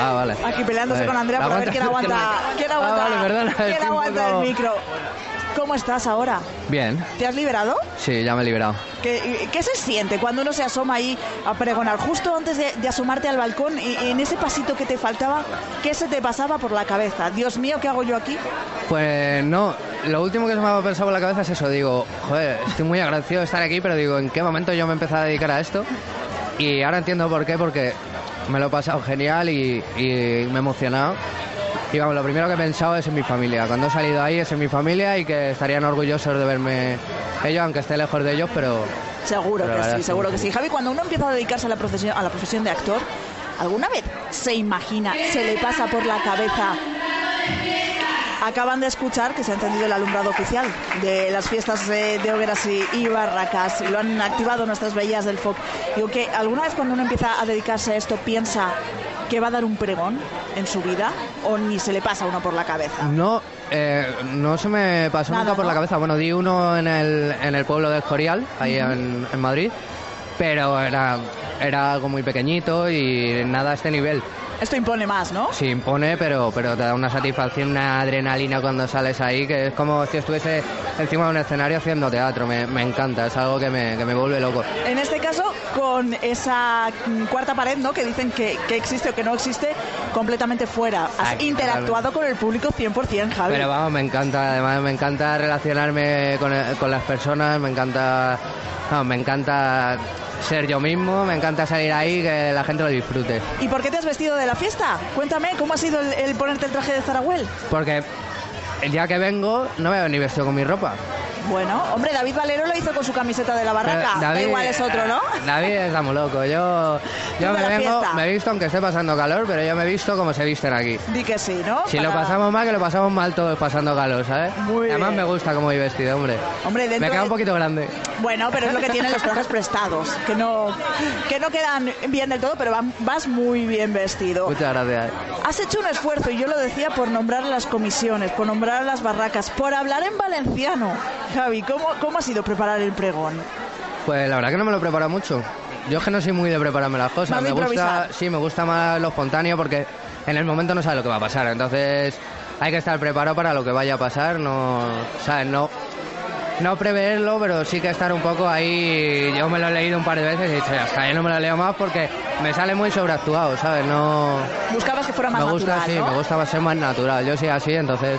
ah, vale. Aquí peleándose con Andrea por a ver quién Aguanta- quién aguanta, [laughs] Ah, vale, perdona, quién estoy un aguanta poco- el micro. ¿Cómo estás ahora? Bien. ¿Te has liberado? Sí, ya me he liberado. ¿Qué, qué se siente cuando uno se asoma ahí a pregonar? Justo antes de, de asomarte al balcón, y, en ese pasito que te faltaba, ¿qué se te pasaba por la cabeza? Dios mío, ¿qué hago yo aquí? Pues no, lo último que se me ha pensado por la cabeza es eso. Digo, joder, estoy muy agradecido de estar aquí, pero digo, ¿en qué momento yo me empecé a dedicar a esto? Y ahora entiendo por qué, porque me lo he pasado genial y, y me he emocionado. Y vamos, lo primero que he pensado es en mi familia. Cuando he salido ahí es en mi familia y que estarían orgullosos de verme ellos, aunque esté lejos de ellos, pero... Seguro pero que sí, seguro que sí. Javi, cuando uno empieza a dedicarse a la profesión, a la profesión de actor, ¿alguna vez se imagina, se le pasa por la cabeza? Acaban de escuchar que se ha encendido el alumbrado oficial de las fiestas de, de hogueras y, y barracas lo han activado nuestras bellas del FOC. Digo que alguna vez cuando uno empieza a dedicarse a esto piensa que va a dar un pregón en su vida o ni se le pasa uno por la cabeza. No, eh, no se me pasó Nada, nunca por ¿no? la cabeza. Bueno, di uno en el, en el pueblo de Escorial, ahí Ujú. en, en Madrid, pero era, era algo muy pequeñito y nada a este nivel. Esto impone más, ¿no? Sí, impone, pero, pero te da una satisfacción, una adrenalina cuando sales ahí, que es como si estuviese encima de un escenario haciendo teatro. Me, me encanta, es algo que me, que me vuelve loco. En este caso, con esa cuarta pared, ¿no? Que dicen que, que existe o que no existe, completamente fuera. Has interactuado con el público 100%, Javi. Pero vamos, me encanta, además me encanta relacionarme con, con las personas, me encanta, vamos, me encanta ser yo mismo, me encanta salir ahí que la gente lo disfrute. ¿Y por qué te has vestido de la fiesta? Cuéntame, ¿cómo ha sido el, el ponerte el traje de Zarahuel? Porque el día que vengo no me voy ni vestido con mi ropa. Bueno, hombre, David Valero lo hizo con su camiseta de la barraca. Pero Da igual es otro, ¿no? [laughs] David está muy loco. Yo, yo me vengo, me he visto aunque esté pasando calor, pero yo me he visto como se visten aquí. Di que sí, ¿no? Si lo pasamos mal, que lo pasamos mal todos pasando calor, ¿sabes? Muy Además bien. me gusta cómo voy vestido, hombre. Hombre, dentro me queda de- un poquito grande. Bueno, pero es lo que tienen los trajes prestados, que no, que no quedan bien del todo, pero van- vas muy bien vestido. Muchas gracias. Has hecho un esfuerzo, y yo lo decía, por nombrar las comisiones, por nombrar las barracas, por hablar en valenciano. Javi, ¿cómo, cómo ha sido preparar el pregón? Pues la verdad que no me lo preparo mucho. Yo es que no soy muy de prepararme las cosas. Me gusta, sí, me gusta más lo espontáneo porque en el momento no sabes lo que va a pasar. Entonces hay que estar preparado para lo que vaya a pasar. No, ¿sabes? No, no preverlo, pero sí que estar un poco ahí. Yo me lo he leído un par de veces y he dicho, hasta ahí no me lo leo más porque me sale muy sobreactuado, ¿sabes? No. Buscabas que fuera más me gusta, natural, sí, ¿no? me gusta ser más natural. Yo soy así, entonces.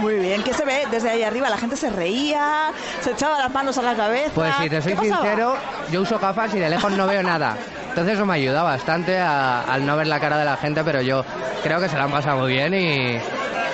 Muy bien, ¿qué se ve desde ahí arriba? La gente se reía, se echaba las manos a la cabeza. Pues si te soy sincero, yo uso gafas y de lejos no veo nada. Entonces eso me ayuda bastante a- al no ver la cara de la gente, pero yo creo que se la han pasado muy bien y,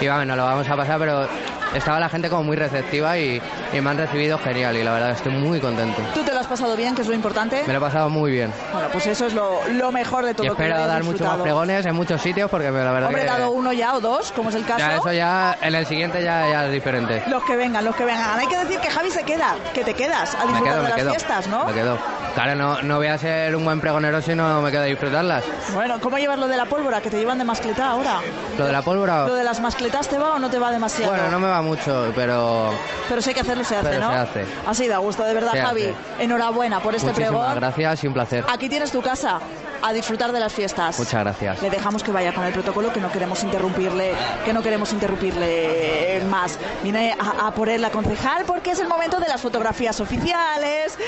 y vamos, nos lo vamos a pasar, pero estaba la gente como muy receptiva y, y me han recibido genial y la verdad estoy muy contento. ¿Tú te lo has pasado bien, que es lo importante? Me lo he pasado muy bien. Bueno, pues eso es lo, lo mejor de todo. Y espero dar muchos más pregones en muchos sitios porque la verdad Hombre, que... dado uno ya o dos, como es el caso. Ya eso ya, en el siguiente ya, ya es diferente. Los que vengan, los que vengan. Hay que decir que Javi se queda, que te quedas a disfrutar quedo, de las quedo. fiestas, ¿no? Me quedo. Claro, no, no voy a ser un buen pregonero si no me quedo a disfrutarlas. Bueno, ¿cómo llevas lo de la pólvora? Que te llevan de mascletá ahora. Lo de la pólvora... ¿Lo de las mascletas te va o no te va demasiado? Bueno, no me va mucho, pero Pero si hay que hacerlo, se hace, Pero ¿no? se hace. Ha sido a gusto, de verdad, Se Javi. hace. Enhorabuena por este muchísimas pregón. gracias y un placer. Aquí tienes tu casa, a disfrutar de las fiestas. Muchas gracias. Le dejamos que vaya con el protocolo, que no queremos interrumpirle, que no queremos interrumpirle más. Viene a, a por él la concejal porque es el momento de las fotografías oficiales,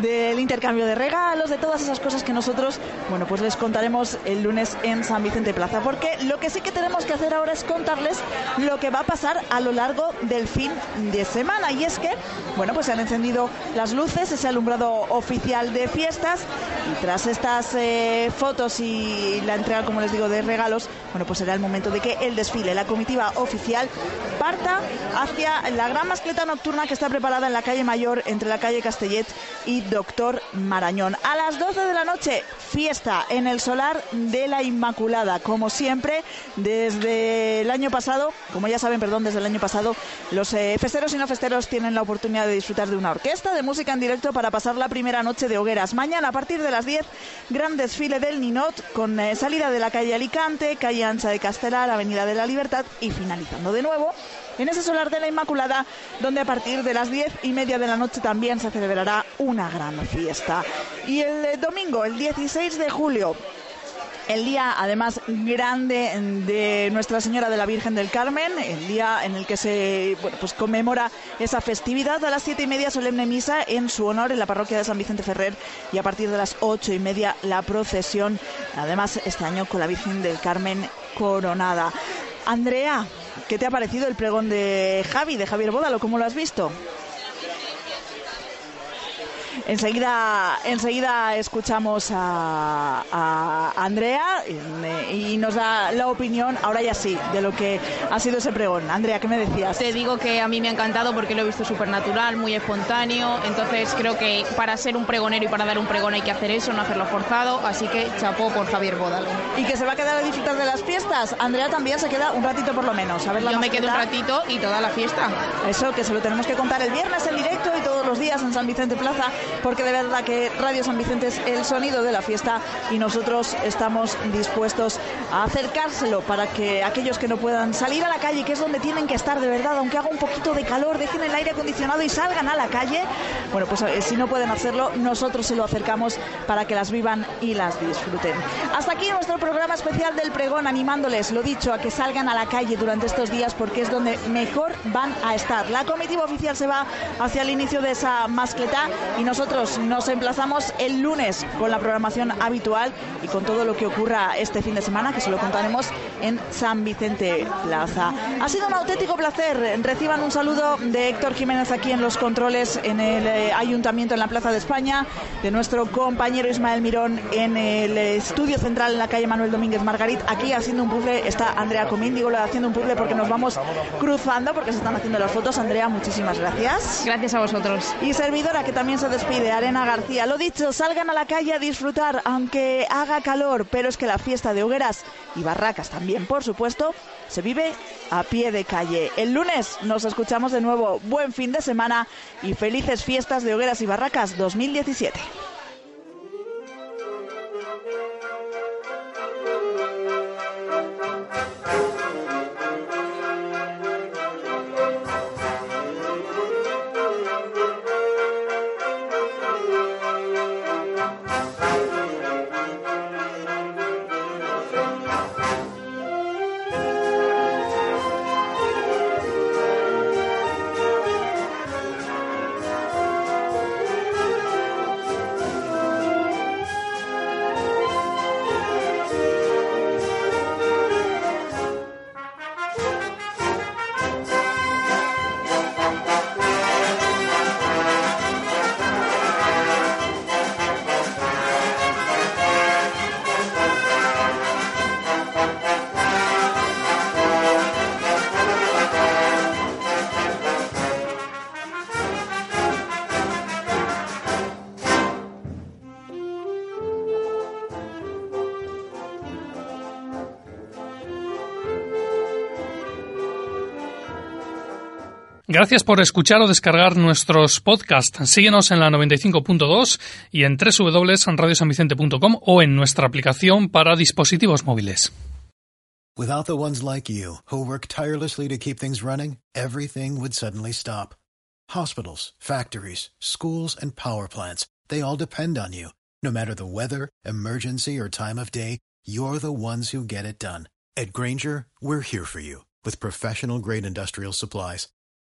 del intercambio de regalos, de todas esas cosas que nosotros, bueno, pues les contaremos el lunes en San Vicente Plaza. Porque lo que sí que tenemos que hacer ahora es contarles lo que va a pasar a lo largo del fin de semana. Y es que, bueno, pues se han encendido las luces, ese alumbrado oficial de fiestas y tras estas eh, fotos y la entrega, como les digo, de regalos, bueno, pues será el momento de que el desfile, la comitiva oficial, parta hacia la gran mascleta nocturna que está preparada en la calle Mayor, entre la calle Castellet y Doctor Marañón. A las 12 de la noche, fiesta en el solar de la Inmaculada. Como siempre, desde el año pasado, como ya saben, perdón, desde el año pasado, los eh, festeros y no festeros tienen la oportunidad de disfrutar de una orquesta de música en directo para pasar la primera noche de hogueras. Mañana, a partir de las 10, gran desfile del Ninot con eh, salida de la calle Alicante, calle Ancha de Castelar, Avenida de la Libertad y finalizando de nuevo en ese solar de la Inmaculada, donde a partir de las diez y media de la noche también se celebrará una gran fiesta. Y el eh, domingo, el 16 de julio, el día además grande de Nuestra Señora de la Virgen del Carmen, el día en el que se bueno, pues conmemora esa festividad a las siete y media solemne misa en su honor en la parroquia de San Vicente Ferrer y a partir de las ocho y media la procesión, además este año con la Virgen del Carmen coronada. Andrea, ¿qué te ha parecido el pregón de Javi, de Javier Bódalo? ¿Cómo lo has visto? Enseguida, enseguida escuchamos a, a Andrea y, y nos da la opinión, ahora ya sí, de lo que ha sido ese pregón. Andrea, ¿qué me decías? Te digo que a mí me ha encantado porque lo he visto súper natural, muy espontáneo. Entonces creo que para ser un pregonero y para dar un pregón hay que hacer eso, no hacerlo forzado. Así que chapó por Javier Bódalo. ¿Y que se va a quedar a disfrutar de las fiestas? Andrea también se queda un ratito por lo menos. A ver la Yo me quedo un ratito y toda la fiesta. Eso, que se lo tenemos que contar el viernes en directo y todos los días en San Vicente Plaza, porque de verdad que Radio San Vicente es el sonido de la fiesta y nosotros estamos dispuestos a acercárselo para que aquellos que no puedan salir a la calle, que es donde tienen que estar de verdad, aunque haga un poquito de calor, dejen el aire acondicionado y salgan a la calle. Bueno, pues eh, si no pueden hacerlo, nosotros se lo acercamos para que las vivan y las disfruten. Hasta aquí nuestro programa especial del pregón, animándoles, lo dicho, a que salgan a la calle durante estos días porque es donde mejor van a estar. La comitiva oficial se va hacia el inicio de esa mascleta y nosotros nos emplazamos el lunes con la programación habitual y con todo lo que ocurra este fin de semana, que se lo contaremos en San Vicente Plaza. Ha sido un auténtico placer. Reciban un saludo de Héctor Jiménez aquí en los controles en el eh, Ayuntamiento en la Plaza de España, de nuestro compañero Ismael Mirón en el estudio central en la calle Manuel Domínguez Margarit. Aquí haciendo un puzzle está Andrea Comín, digo lo haciendo un puzzle porque nos vamos cruzando porque se están haciendo las fotos. Andrea, muchísimas gracias. Gracias a vosotros. Y servidora que también se despide, Arena García. Lo dicho, salgan a la calle a disfrutar, aunque haga calor, pero es que la fiesta de hogueras y barracas también, por supuesto, se vive a pie de calle. El lunes nos escuchamos de nuevo. Buen fin de semana y felices fiestas de hogueras y barracas 2017. Gracias por escuchar o descargar nuestros podcasts. Síguenos en la 95.2 y en www.radiosanvicente.com o en nuestra aplicación para dispositivos móviles. Without the ones like you, who work tirelessly to keep things running, everything would suddenly stop. Hospitals, factories, schools, and power plants, they all depend on you. No matter the weather, emergency, or time of day, you're the ones who get it done. At Granger, we're here for you with professional grade industrial supplies.